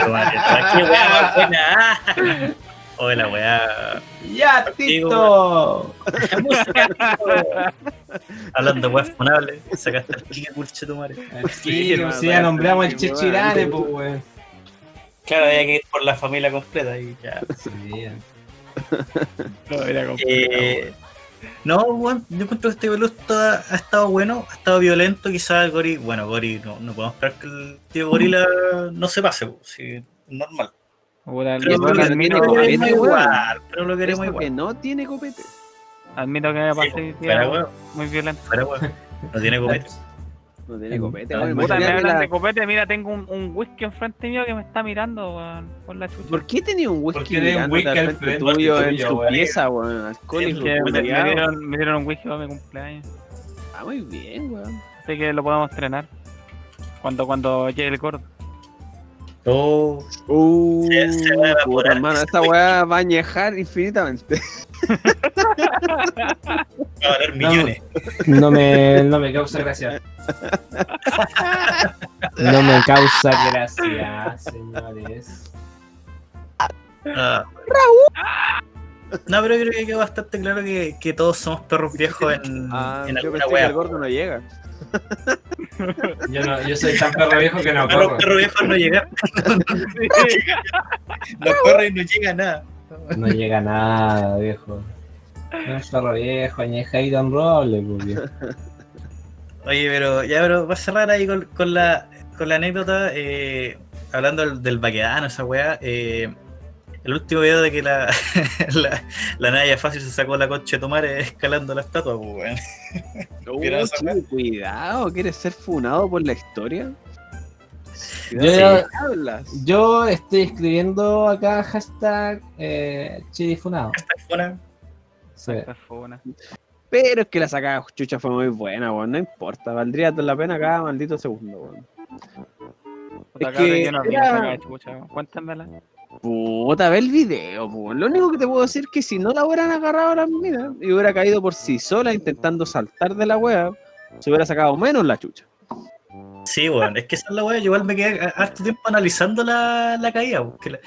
madre, qué weá más buena. Oye, la weá. ¡Ya, Tito! Hablando de weas funables, sacaste el pique pulche tu madre. Sí, si ya nombramos el. Chechirane, pues, weón. Claro, había que ir por la familia completa y ya. Sí, No, era complicado, Eh, no, yo encuentro que este Velusto ha, ha estado bueno, ha estado violento, quizás el Gori, bueno, Gori, no, no podemos esperar que el tío Gorila no se pase, pues, sí, es normal. Pero lo admito, tiene queremos copete, igual, pero lo queremos Eso que no tiene copete. admito que me Fuera, weón, muy violento. fuera. No tiene copete. No tiene Mm. copete. Me hablan la- de copete, mira, tengo un, un whisky enfrente mío que me está mirando, weón, por la chucha. ¿Por qué tenía un ¿Por whisky qué tenía un al frente frente tuyo en tu pieza, weón? Alcohólico, me dieron un whisky para mi cumpleaños. Ah, muy bien, weón. Así que lo podemos estrenar. Cuando, cuando llegue el gordo. Oh, Uh, Se- se va a evaporar. puta, hermano, esta weá va a añejar infinitamente. va a valer millones. No me, no me causa gracia. No me causa gracia, señores. Ah. No, pero creo que quedó bastante claro que, que todos somos perros viejos en, Ah, en yo alguna pensé que wea. el gordo no llega. Yo, no, yo soy tan perro viejo que no A los corro. perros viejos no llegan. Los perros y no llega nada. No llega nada, viejo. No es perro viejo, añeja y tan roble, pues, viejo. Oye, pero ya, pero va a cerrar ahí con, con la, con la anécdota, eh, hablando del, del baquedano, esa weá. eh, el último video de que la, la, la Naya Fácil se sacó la concha de tomar escalando la estatua, pues, weón. ¿Vieron Uh, esa chico, cuidado, ¿quieres ser funado por la historia? Yo, yo estoy escribiendo acá hashtag eh, chidifunado. Esta fue Sí. Pero es que la sacada chucha fue muy buena, weón. No importa, valdría toda la pena cada maldito segundo, weón. Es que no era- chucha. Cuéntamela. Puta, ve el video, weón. Lo único que te puedo decir es que si no la hubieran agarrado a las minas y hubiera caído por sí sola intentando saltar de la wea, se hubiera sacado menos la chucha. Sí, weón, es que esa es la weá. Yo igual me quedé harto tiempo analizando la, la caída, que, la-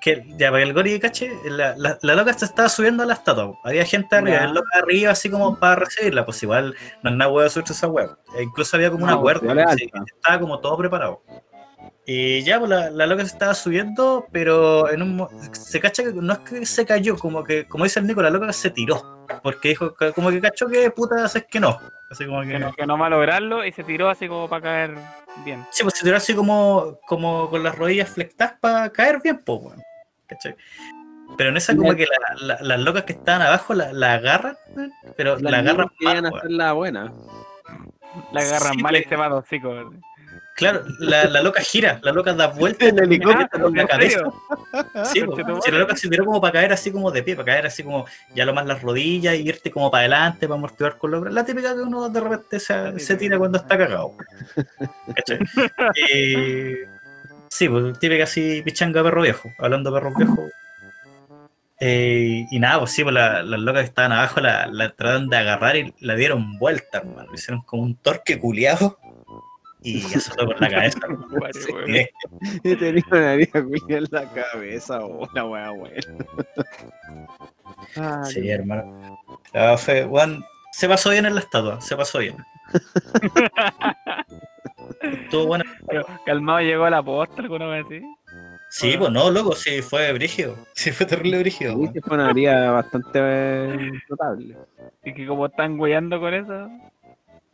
que ya para que el Gori cache, la, la, la loca se estaba subiendo a la estatua. Había gente arriba, el loca arriba así como para recibirla, pues igual no es nada weá subirse a esa weá. E incluso había como una cuerda, estaba como todo preparado. Y ya, pues la, la loca se estaba subiendo, pero en un mo- se cacha que no es que se cayó, como que, como dice el Nico, la loca se tiró. Porque dijo, como que cachó que puta es que no. Así como que Que no, que no va a lograrlo y se tiró así como para caer bien. Sí, pues se tiró así como, como con las rodillas flectadas para caer bien, pues, weón. ¿Cachai? Pero en esa como que la- la- las locas que estaban abajo la, la agarran, pero la, Las agarran mal, hacer la buena. La agarran Sí, mal y pues. se va a dos hocicos. Claro, la, la loca gira, la loca da vueltas En helicóptero, con la ¿en cabeza. Sí, pues, si la loca se tiró como para caer así como de pie, para caer así como ya lo más las rodillas y irte como para adelante, para amortiguar con los brazos. La típica que uno de repente se, se tira cuando está cagado. Eh, sí, pues típica así pichanga perro viejo, hablando de perros viejos. Eh, y nada, pues sí, pues la- las locas que estaban abajo la, la trataron de agarrar y la dieron vuelta, hermano. Hicieron como un torque culiado y azotó con la cabeza. hermano. Vale, Sí, weón. eh, Y tenía una herida culia en la cabeza, oh, la wea buena. Sí, hermano. Ah, fue, se pasó bien en la estatua, se pasó bien. Estuvo bueno. Pero calmado llegó a la posta, alguna vez así. Sí, pues no, loco, sí fue brígido. Sí fue terrible brígido. Sí, fue una herida bastante eh, notable. Y que como están weyando con eso.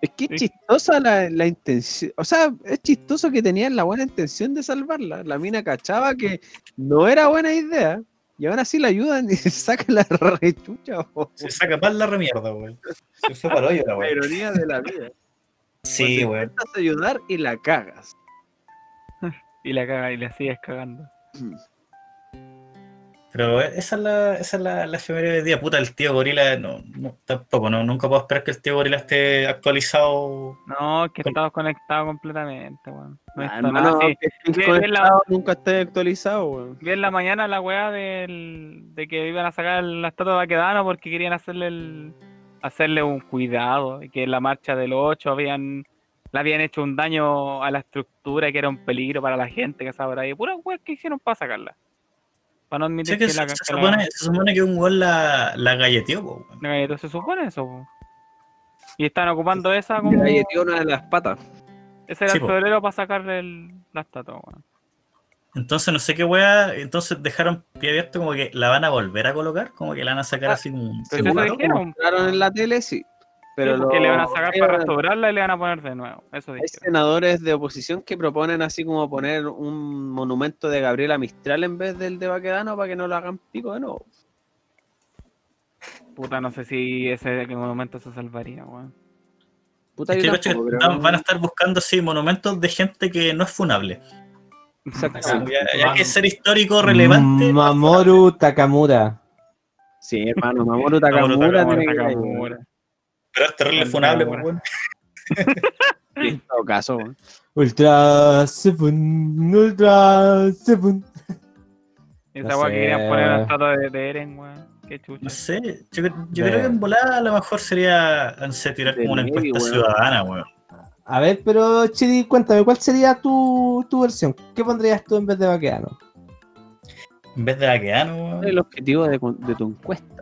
Es que es Sí. chistosa la, la intención. O sea, es chistoso que tenían la buena intención de salvarla. La mina cachaba que no era buena idea. Y aún así la ayudan y sacan la rechucha. oh. Se saca mal la remierda, weón. Se fue para hoyo la La ironía de la vida. Sí, weón. Intentas ayudar y la cagas. Y la caga y la sigues cagando. Pero esa es la, esa es la, la efeméride de día. Puta, el tío Gorila, no, no, tampoco, no, nunca puedo esperar que el tío Gorila esté actualizado. No, es que Con- estamos conectados completamente, weón. No Ah, hermano, nada, sí. Bien, la- conectado, nunca estés actualizado, weón. Vi en la mañana la weá del, de que iban a sacar la estatua de Baquedano porque querían hacerle el, hacerle un cuidado y que en la marcha del 8 habían le habían hecho un daño a la estructura que era un peligro para la gente que estaba por ahí. Puras weas que hicieron para sacarla. Para no admitir Sí, que que, se, la, se que la- supone, se supone que un gol la, la galleteó, po, weón. la se supone eso. po. Y están ocupando esa como. le metió una de las patas. Ese era Sí, el febrero para sacarle el, la estatua, weón. Entonces no sé qué wea, entonces dejaron pie abierto como que la van a volver a colocar, como que la van a sacar Ah, así como un pero eso dijeron. En la tele, sí. Pero Pero que le van a sacar para restaurarla y le van a poner de nuevo. Eso Hay dijeron. senadores de oposición que proponen así como poner un monumento de Gabriela Mistral en vez del de Baquedano para que no lo hagan pico de nuevo. Puta, no sé si ese monumento se salvaría, weón. Puta, Es que tampoco, pero- van- van a estar buscando así monumentos de gente que no es funable. Exactamente. Ya, ya que ser histórico relevante. Mamoru Takamura. Sí, hermano, Mamoru Mamoru Takamura Takamura, tiene que Takamura. Pero es terrible funable, weón. En todo caso, weón. Ultra Seven, Ultra Seven. Esa No weá que querían poner la estatua de, de Eren, weón. Qué chucha. No sé, yo, cre- yo De- creo que en volada a lo mejor sería, no sé, tirar De como una encuesta weón. ciudadana, weón. A ver, pero Chiri, cuéntame, ¿cuál sería tu, tu versión? ¿Qué pondrías tú en vez de Baqueano? En vez de Baqueano, ¿Cuál es weón, el objetivo de, de tu encuesta?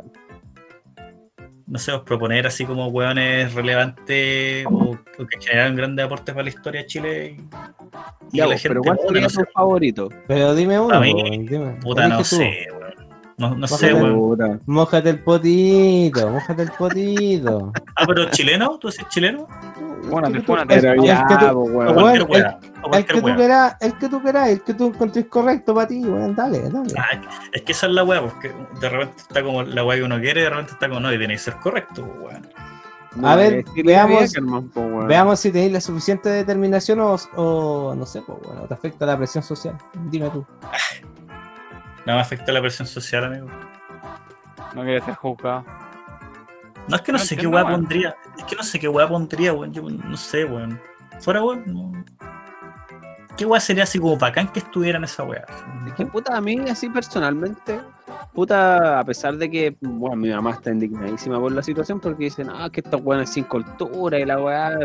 No sé, os proponer así como weones relevantes o, o que generaron grandes aportes para la historia de Chile y, y Ya, la vos, pero ¿cuál sería no tu favorito? Pero dime uno, A mí, po, dime. puta, no sé, weón. No, no sé, weón. Mójate el potito, mójate el potito. Ah, pero chileno, ¿tú eres chileno? Bueno, El que tú- po, quieras, el que tú quieras, el que tú encontres correcto para ti, weón, dale, dale. Ah, es que esa es la weá, porque de repente está como la weá que uno quiere y de repente está como no, y tiene que ser correcto, weón. A ver, veamos- po. Veamos si tenéis la suficiente determinación o, o no sé, pues bueno, te afecta la presión social. Dime tú. No me afecta la presión social, amigo. No quiere ser juzgado. No es que no, No sé qué weá weón. pondría. Es que no sé qué weá pondría, weón. Yo no sé, weón. Fuera, weón. no. ¿Qué weá sería así como bacán que estuviera en esa weá? Es que puta, a mí así personalmente, puta, a pesar de que, bueno, mi mamá está indignadísima por la situación porque dicen, ah, que estos weones sin cultura y la weá,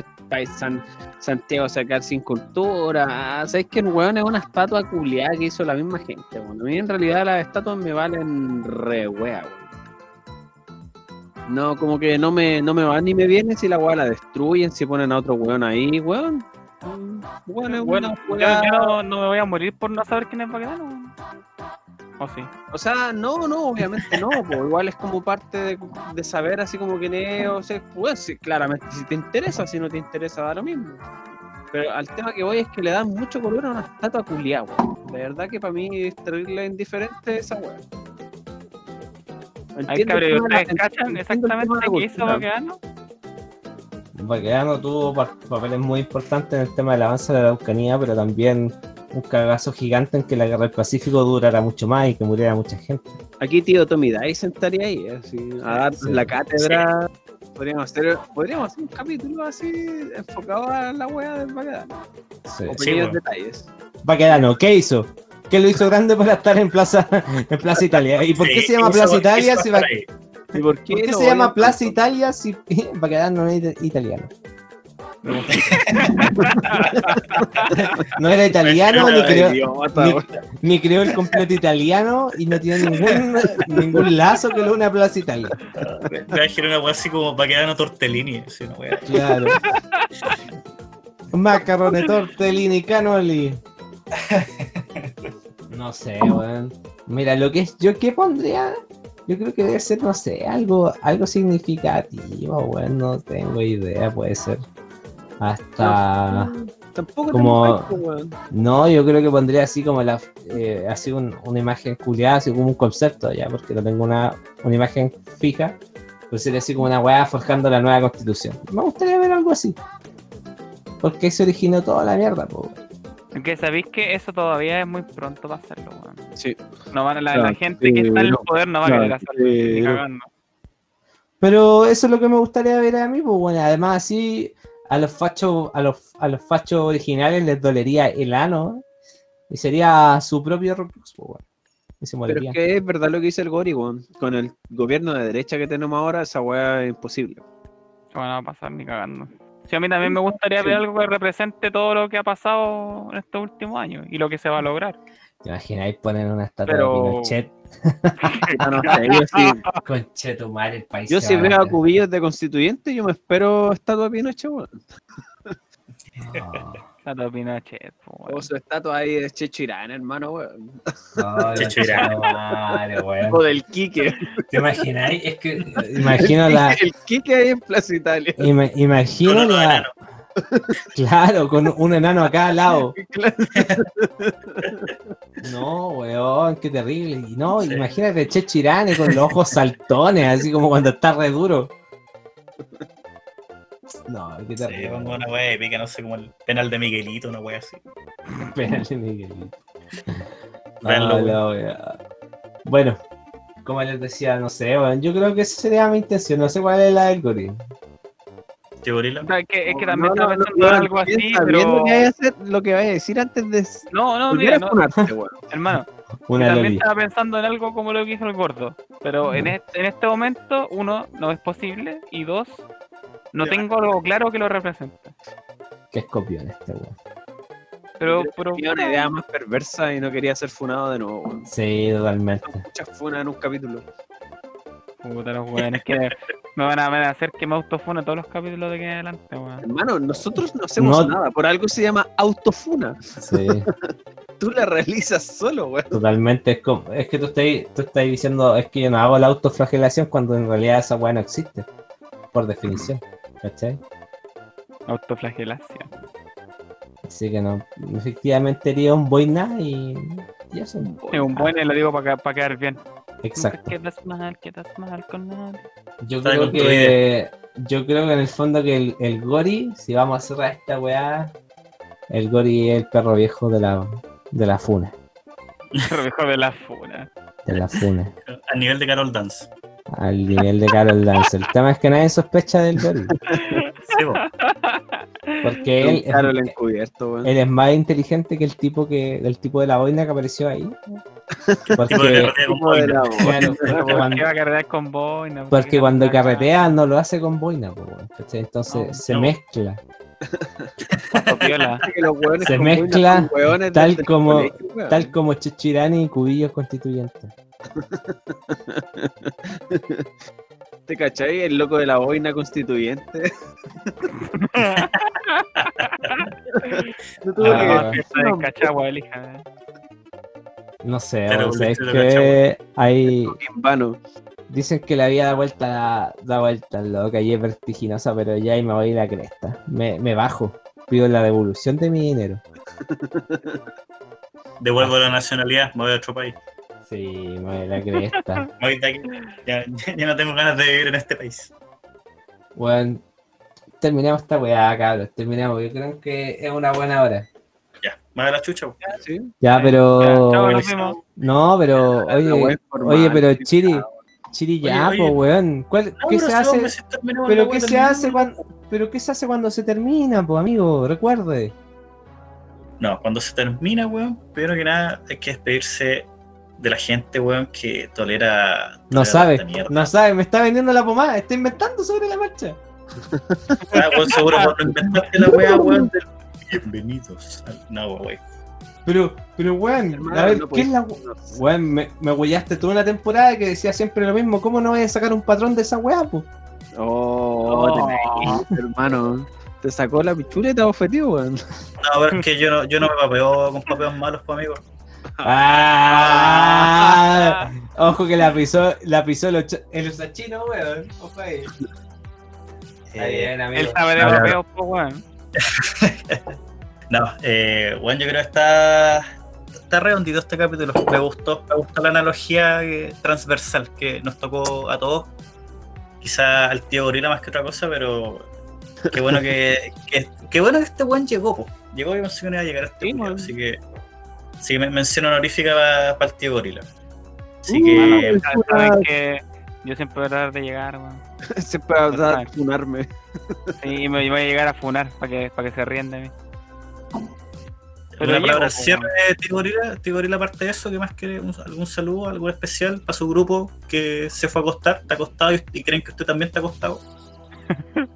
San, Santiago sacar sin cultura. Ah, ¿Sabes que el weón es una estatua culiada que hizo la misma gente? Bueno, a mí en realidad las estatuas me valen re wea, weón. No, como que no me, no me va ni me viene si la weá la destruyen, si ponen a otro weón ahí, weón. Mm, Weón, es Bueno, yo, no, no me voy a morir por no saber quién es Baquedano. ¿O sí? O sea, no, no, obviamente no, pues igual es como parte de, de saber así como quién es, o sea, pues sí, claramente si te interesa, si no te interesa da lo mismo. Pero al tema que voy es que le dan mucho color a una estatua culiada, weón. De verdad que para mí es terrible indiferente esa weón. Ahí cabrón, el tema de la- ¿ustedes cachan entiendo el exactamente qué hizo. Baquedano? Baqueano tuvo pa- papeles muy importantes en el tema del avance de la Araucanía, pero también un cagazo gigante en que la guerra del Pacífico durara mucho más y que muriera mucha gente. Aquí tío Tommy Dice estaría ahí, así, a dar Sí. la cátedra. Podríamos hacer, podríamos hacer un capítulo así enfocado a la wea del Baquedano. Sí. O Sí, pequeños detalles. Baquedano, ¿qué hizo? ¿Qué lo hizo grande para estar en Plaza, en Plaza Italia? ¿Y por qué Sí, se llama Plaza Italia va a si ahí. ¿Y por qué, ¿Por qué lo se llama Plaza tanto? Italia si Baquedano no es ita- italiano? No era italiano ni creó, ni- creó el completo italiano y no tiene ningún, ningún lazo que lo une a Plaza Italia. Me voy a girar una así como para quedar tortellini. Así, una weá. Claro. Macarrone, tortellini, canoli. No sé, weón. Mira, lo que es, yo qué pondría, yo creo que debe ser, no sé, algo, algo significativo, weón. No tengo idea, puede ser. Hasta. Tampoco como- tengo. No, yo creo que pondría así como la, eh, así un- una imagen culiada, así como un concepto ya, porque no tengo una, una imagen fija. Pues sería así como una weá forjando la nueva constitución. Me gustaría ver algo así. Porque ahí se originó toda la mierda, po. Que sabéis que eso todavía es muy pronto para hacerlo, weón. Sí. No van a, la, Claro, la gente que está en el poder no va a querer claro, hacerlo. ni pero- cagando. Pero eso es lo que me gustaría ver a mí, pues bueno, además así a los fachos, a los, a los fachos originales les dolería el ano y sería su propio Roblox, pues bueno. Y se Pero es que es verdad lo que dice el Gori, weón. Con el gobierno de derecha que tenemos ahora, esa weá es imposible. No van a pasar ni cagando. Sí, a mí también me gustaría ver Sí. algo que represente todo lo que ha pasado en estos últimos años y lo que se va a lograr. ¿Te imagináis poner una estatua Pero- de Pinochet Ah, no sé, yo sí, con Chetumar el país? yo si veo a cubillos de constituyente, yo me espero estatua de Pinochet, weón. Pinochet, po, O su estatua ahí de Checho Irán, hermano, weón. no, Checho Irán. conchetumare, weón. O del Quique. ¿Te imagináis? Es que imagino la. El Quique ahí en Plaza Italia. ima- imagino la. enano. Claro, con un enano acá al lado. Claro. No, weón, qué terrible. Y no, Sí. imagínate Che Chirane con los ojos saltones, así como cuando está re duro. No, qué Sí, terrible. pongo una wea épica, no sé, como el penal de Miguelito, una wea así. Espérale, Miguelito. Véanlo, No, la wea. Bueno, como les decía, no sé, weón, yo creo que esa sería mi intención. No sé cuál es la del goril. ¿Qué gorila? O sea, es que, es que No, también no, estaba no, pensando en algo así, pero... lo que vaya a hacer, lo que vaya a decir antes de No, no, mira, no, hermano, Una también estaba pensando en algo como lo que hizo el gordo. Pero en este, en este momento, uno, no es posible. Y dos, no Ya. tengo algo claro que lo represente. Qué escopión este weón. Pero, pero Tenía una idea más perversa y no quería ser funado de nuevo, weón. Sí, totalmente. Muchas funas en un capítulo. puta los weones que me van a, me van a hacer que me autofune todos los capítulos de aquí en adelante, weón. Hermano, nosotros no hacemos No- nada. Por algo se llama autofuna. Sí, Tú la realizas solo, weón. totalmente. Es, como, es que tú estás, tú estás diciendo, es que yo no hago la autoflagelación cuando en realidad esa weá no existe. Por definición. ¿Cachai? Autoflagelación. Así que no, efectivamente haría un boina y, y eso. Es un buen y lo digo para quedar bien. Exacto. Nunca quedas mal, quedas mal con nadie. Yo Está creo que yo creo que en el fondo que el, el Gori, si vamos a cerrar esta weá, el Gori es el perro viejo de la de la funa. Pero mejor de la funa. De la funa. A nivel de Carol Dance. Al nivel de Carol Dance. El tema es que nadie sospecha del Gori. Sí, po. Porque él, Claro, el es- encubierto, weón. él es más inteligente que el tipo que, el tipo de la boina que apareció ahí. Porque, carretera con Tipo de boina. la- claro, porque ¿Por cuando, carretea no lo hace con boina, entonces No, se no. mezcla. Se mezcla tal como-. Tal como Chichirani y Cubillos Constituyentes. ¿Te cachai? El loco de la boina constituyente. no tuvo Ah, que No, weón. fiesta de Cachagua, elija. eh. No sé, Pero o sea, es que hay. en vano. Dicen que la vida da vuelta, da vuelta loca y es vertiginosa, pero ya ahí me voy la cresta. Me, me bajo. Pido la devolución de mi dinero. Devuelvo la nacionalidad, me voy a otro país. Sí, me voy la cresta. Me voy de aquí. Ya, ya no tengo ganas de vivir en este país. Bueno, terminamos esta weá, cabros. Terminamos. Yo creo que es una buena hora. Ya, voy a la chucha. po. ¿sí? Ya, Ya, pero. chao. No, pero. Oye, oye, pero Chiri. Chiri, Oye, ya, oye. pues, weón. ¿Cuál- No, ¿Qué se hace? Pero ¿qué se hace cuando, pero qué se hace cuando se termina, pues amigo? Recuerde. No, cuando se termina, weón, primero que nada hay que despedirse de la gente, weón, que tolera. No sabe, no sabe, me está vendiendo la pomada, está inventando sobre la marcha. Ah, weón, seguro por no inventarte la wea, weón. del- Bienvenidos al No, weón. Pero, pero weón, Hermano, a ver, no ¿qué es la weón? Me, me huellaste toda una temporada que decía siempre lo mismo. ¿Cómo no voy a sacar un patrón de esa weá, pues? Oh, Oh. hermano. Te sacó la te ofetió, weón. No, pero es que yo no, yo no me papeo con papeos malos, pues, amigo. ¡Ah! Ojo que la pisó, la pisó el, ocho- el usachino, weón. Ojo ahí. Está Eh, bien, amigo. Él sabe de papeo, pues, weón. No, eh, bueno, yo creo que está, está redondito este capítulo. Me gustó, me gustó la analogía eh, transversal que nos tocó a todos. Quizá al tío Gorila más que otra cosa, pero qué bueno que, que- qué bueno que este buen llegó, po. Llegó y pensé que no iba a llegar a este Sí, así que sí que me mención honorífica para el tío Gorila. Así Uh, que Saben yo siempre voy a tratar de llegar, weón. Siempre va a dar a funarme. Sí, me voy a llegar a funar para que, para que se ríen de mí. Pero palabra cierre, tío Gorila. Tío Gorila, aparte de eso, ¿qué más quiere? Un- ¿Algún saludo, algo especial para su grupo que se fue a acostar? ¿Está acostado y, y creen que usted también está acostado?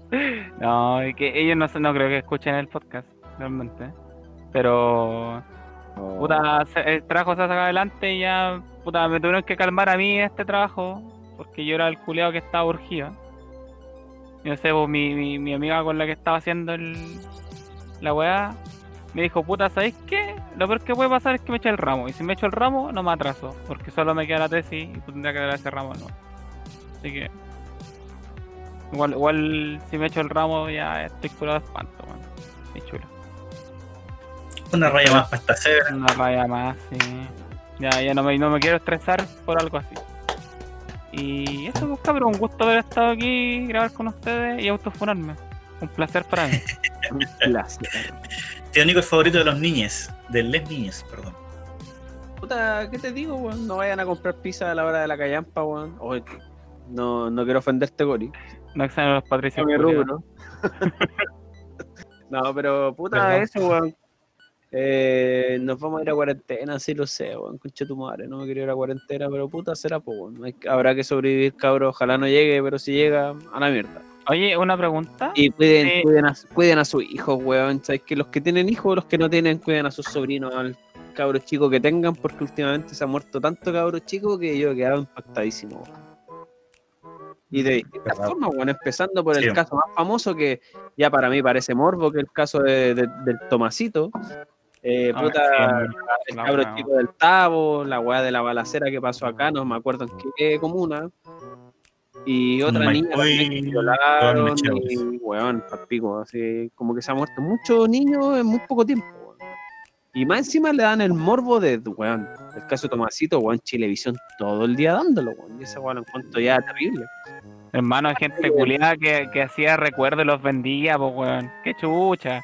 No, y que ellos no, no creo que escuchen el podcast, realmente. Pero, puta, se- el trabajo se ha sacado adelante y ya, puta, me tuvieron que calmar a mí este trabajo, porque yo era el culeado que estaba urgido. Yo sé, pues, mi, mi, mi amiga con la que estaba haciendo el, la weá, me dijo, puta, ¿sabéis qué? Lo peor que puede pasar es que me eche el ramo. Y si me echo el ramo, no me atraso, porque solo me queda la tesis y pues, tendría que dar ese ramo, ¿no? Así que... Igual, igual si me echo el ramo ya estoy curado de espanto, weón. Muy chulo. Una raya más para esta cebra. Una raya más, sí. Ya, ya no me, no me quiero estresar por algo así. Y eso, pues cabrón, un gusto haber estado aquí, grabar con ustedes y autofonarme. Un placer para mí. Un placer. Tío Nico es favorito de los niñes. De les niñes, perdón. Puta, ¿qué te digo, weón? No vayan a comprar pizza a la hora de la callampa, weón. Oye, no, no quiero ofenderte, Gori. No a los patricios. no, pero puta, Perdón. eso, weón. Eh, nos vamos a ir a cuarentena, sí lo sé, weón. Concha tu madre, no me quiero ir a cuarentena, pero puta, será, pues, weón. Habrá que sobrevivir, cabrón. Ojalá no llegue, pero si llega, a la mierda. Oye, una pregunta. Y cuiden, Sí. cuiden, a, cuiden a sus hijos, weón. Sabes que los que tienen hijos, los que no tienen, cuiden a sus sobrinos, al cabro chico que tengan, porque últimamente se ha muerto tanto cabro chico que yo he quedado impactadísimo, weón. Y de distintas formas, weón, empezando por el Sí. caso más famoso que ya para mí parece morbo, que el caso de- de- del Tomasito. Eh, Ah, puta, sí, el cabro chico del Tavo, la weá de la balacera que pasó acá, no me acuerdo en qué comuna. Y otra Mike niña Boy, también que violaron y weón, palpico, así como que se ha muerto muchos niños en muy poco tiempo, weón. Y más encima le dan el morbo de, weón, el caso de Tomasito, weón, Chilevisión todo el día dándolo, weón. Y ese weón lo encuentro ya terrible. Hermano, hay gente culiada que, que hacía recuerdos y los vendía, pues weón. Qué chucha.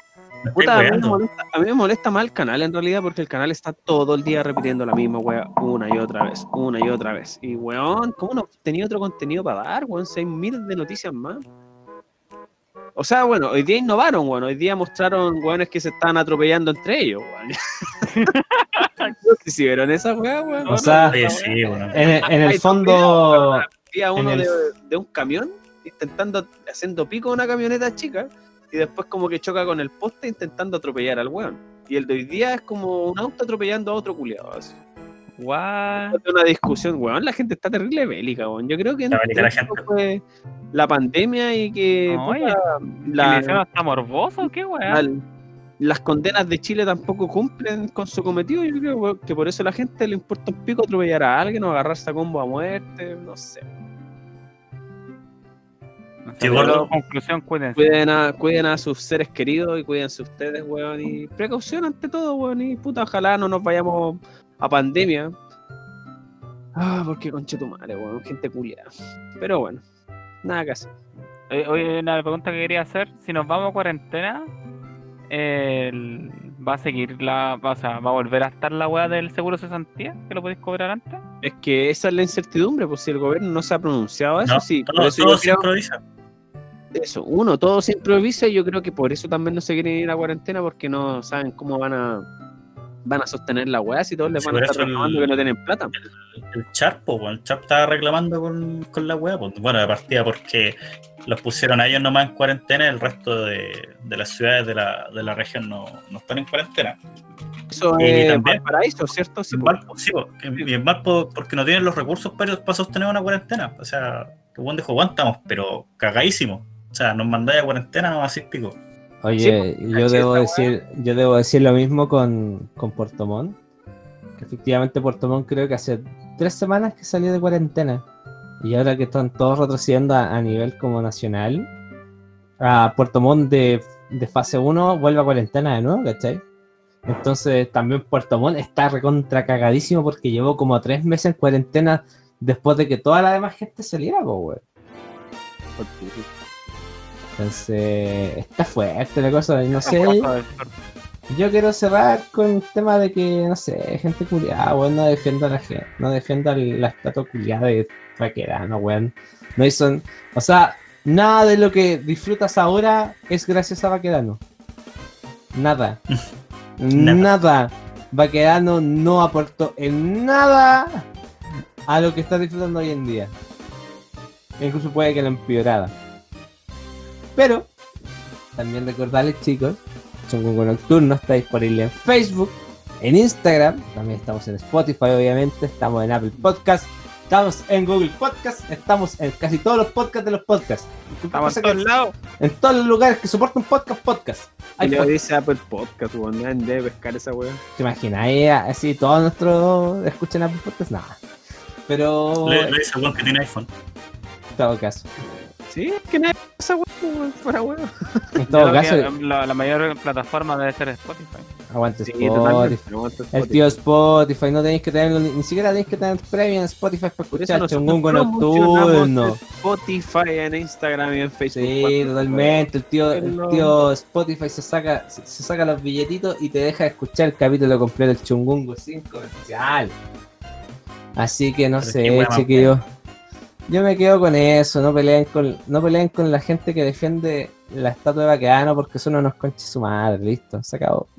Puta, a mí, me molesta, a mí me molesta más el canal en realidad porque el canal está todo el día repitiendo la misma weá una y otra vez, una y otra vez. Y weón, ¿cómo no tenía otro contenido para dar, weón? Hay miles de noticias más. O sea, bueno, hoy día innovaron, weón. Hoy día mostraron weones que se estaban atropellando entre ellos, weón. si vieron esa weá, weón. O sea, sí, bueno. En, el- en el fondo, Había uno en el- de, de un camión intentando, haciendo pico a una camioneta chica y después como que choca con el poste intentando atropellar al weón. Y el de hoy día es como un auto atropellando a otro culiado. así. What? Es una discusión, weón. La gente está terrible bélica, weón. Yo creo que la esto gente. fue la pandemia y que No, puta, oye, la- ¿La... está morboso? ¿Qué la- las condenas de Chile tampoco cumplen con su cometido. Yo creo weón, que por eso a la gente le importa un pico atropellar a alguien o agarrarse a combo a muerte. No sé. Conclusión, cuídense. Cuiden a, cuiden a sus seres queridos y cuídense ustedes, weón. Y precaución ante todo, weón. Y puta, ojalá no nos vayamos a pandemia. Ah, porque conche tu madre, weón. Gente culiada. Pero bueno, nada que hacer. Oye, una pregunta que quería hacer, si nos vamos a cuarentena, el- ¿va a seguir la, va, o sea, va a volver a estar la weá del seguro cesantía? ¿Que lo podéis cobrar antes? Es que esa es la incertidumbre, pues si el gobierno no se ha pronunciado a eso, No, sí. Por todo, eso todo yo se creo- improvisa. Eso, uno, todo se improvisa y yo creo que por eso también no se quieren ir a cuarentena porque no saben cómo van a van a sostener la weá si todos les van a estar el- reclamando que no tienen plata. El Charpo, el Charp estaba reclamando con, con la pues, Bueno, de partida porque los pusieron a ellos nomás en cuarentena, el resto de, de las ciudades de la, de la región no, no están en cuarentena. Eso Y es también- Valparaíso, ¿cierto? Sí, En. Valpo, sí, po, y en Valpo porque no tienen los recursos para, para sostener una cuarentena. O sea, el buen dijo, aguantamos, pero cagadísimo. O sea, nos mandáis a cuarentena, no así pico. oye, pues, yo debo decir, yo debo decir lo mismo con, con Puerto Montt. Que efectivamente Puerto Montt creo que hace tres semanas que salió de cuarentena. Y ahora que están todos retrocediendo a, a nivel como nacional, a Puerto Montt de, de fase 1 vuelve a cuarentena de nuevo, ¿cachai? Entonces también Puerto Montt está recontra cagadísimo porque llevó como tres meses en cuarentena después de que toda la demás gente saliera, pues. Entonces, está fuerte la cosa, y no sé. Yo quiero cerrar con el tema de que, no sé, gente culiada, weón, no defienda a la gente, no defienda la estatua culiada de Paquerano, weón. No hizo, o sea, nada de lo que disfrutas ahora es gracias a Baquedano. Nada. Nada. nada. Baquedano no aportó en nada a lo que estás disfrutando hoy en día. Incluso puede que lo empeorara. Pero, También recordarles, chicos, Chungungo Nocturno está disponible en Facebook, en Instagram, también estamos en Spotify, obviamente, estamos en Apple Podcast, estamos en Google Podcast, estamos en casi todos los podcasts de los podcasts. Estamos en todos lados. en todos los lugares que soportan podcast, podcast. Y Hay le podcast. dice Apple Podcast, weón. Nadie debe pescar esa weá. ¿Te imaginas? Ahí, así todos nuestros escuchan Apple Podcast, nada. Pero Le, le dice weón que tiene iPhone. en todo caso, Sí, es que nadie esa weón. Fuera weón. en todo caso, la, la mayor plataforma debe ser Spotify. aguante Sí, Spotify. El tío Spotify, no tenéis que tenerlo, ni, ni siquiera tenéis que tener premium en Spotify para escuchar Chungungo Nocturno. Spotify en Instagram y en Facebook. Sí, totalmente. El tío, el tío Spotify se saca, se, se saca los billetitos y te deja escuchar el capítulo completo del Chungungo sin comercial. Así que no Pero sé, chiquillos. Yo me quedo con eso, no peleen con, no peleen con la gente que defiende la estatua de Baqueano porque son unos conches su madre, listo, se acabó.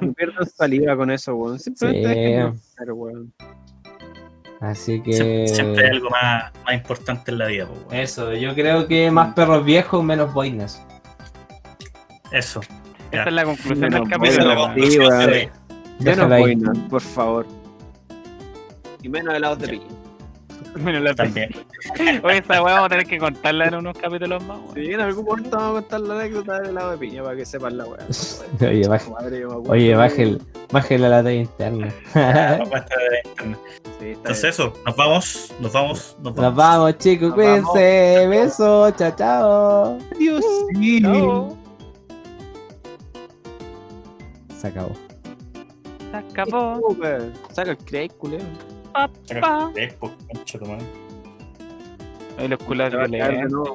No pierdan saliva con eso, weón. Simplemente Sí. estar, weón. Así que Siempre, siempre hay algo más, más importante en la vida, pues, weón. eso, yo creo que más perros viejos, menos boinas. Eso. Ya. Esa es la conclusión No, del capítulo. Sí, voy, no, por favor. Y menos helados de piña. Menos la También. Oye, esta weá vamos a tener que contarla en unos capítulos más, weón. Sí, en algún momento vamos a contar la anécdota del helado de piña para que sepan la weá. Oye, baje, Madre, yo me acuerdo. oye, baje, el, baje la lata interna. Vamos a estar en internet. Sí, está Entonces bien. eso, nos vamos, nos vamos, nos vamos. Nos vamos, chicos, Nos cuídense. Besos, chao, chao. Adiós. sí. Chao. Se acabó. Se acabó. Saca el crack, culero. Pa, pa. Concha tu madre. Ahí los violentos.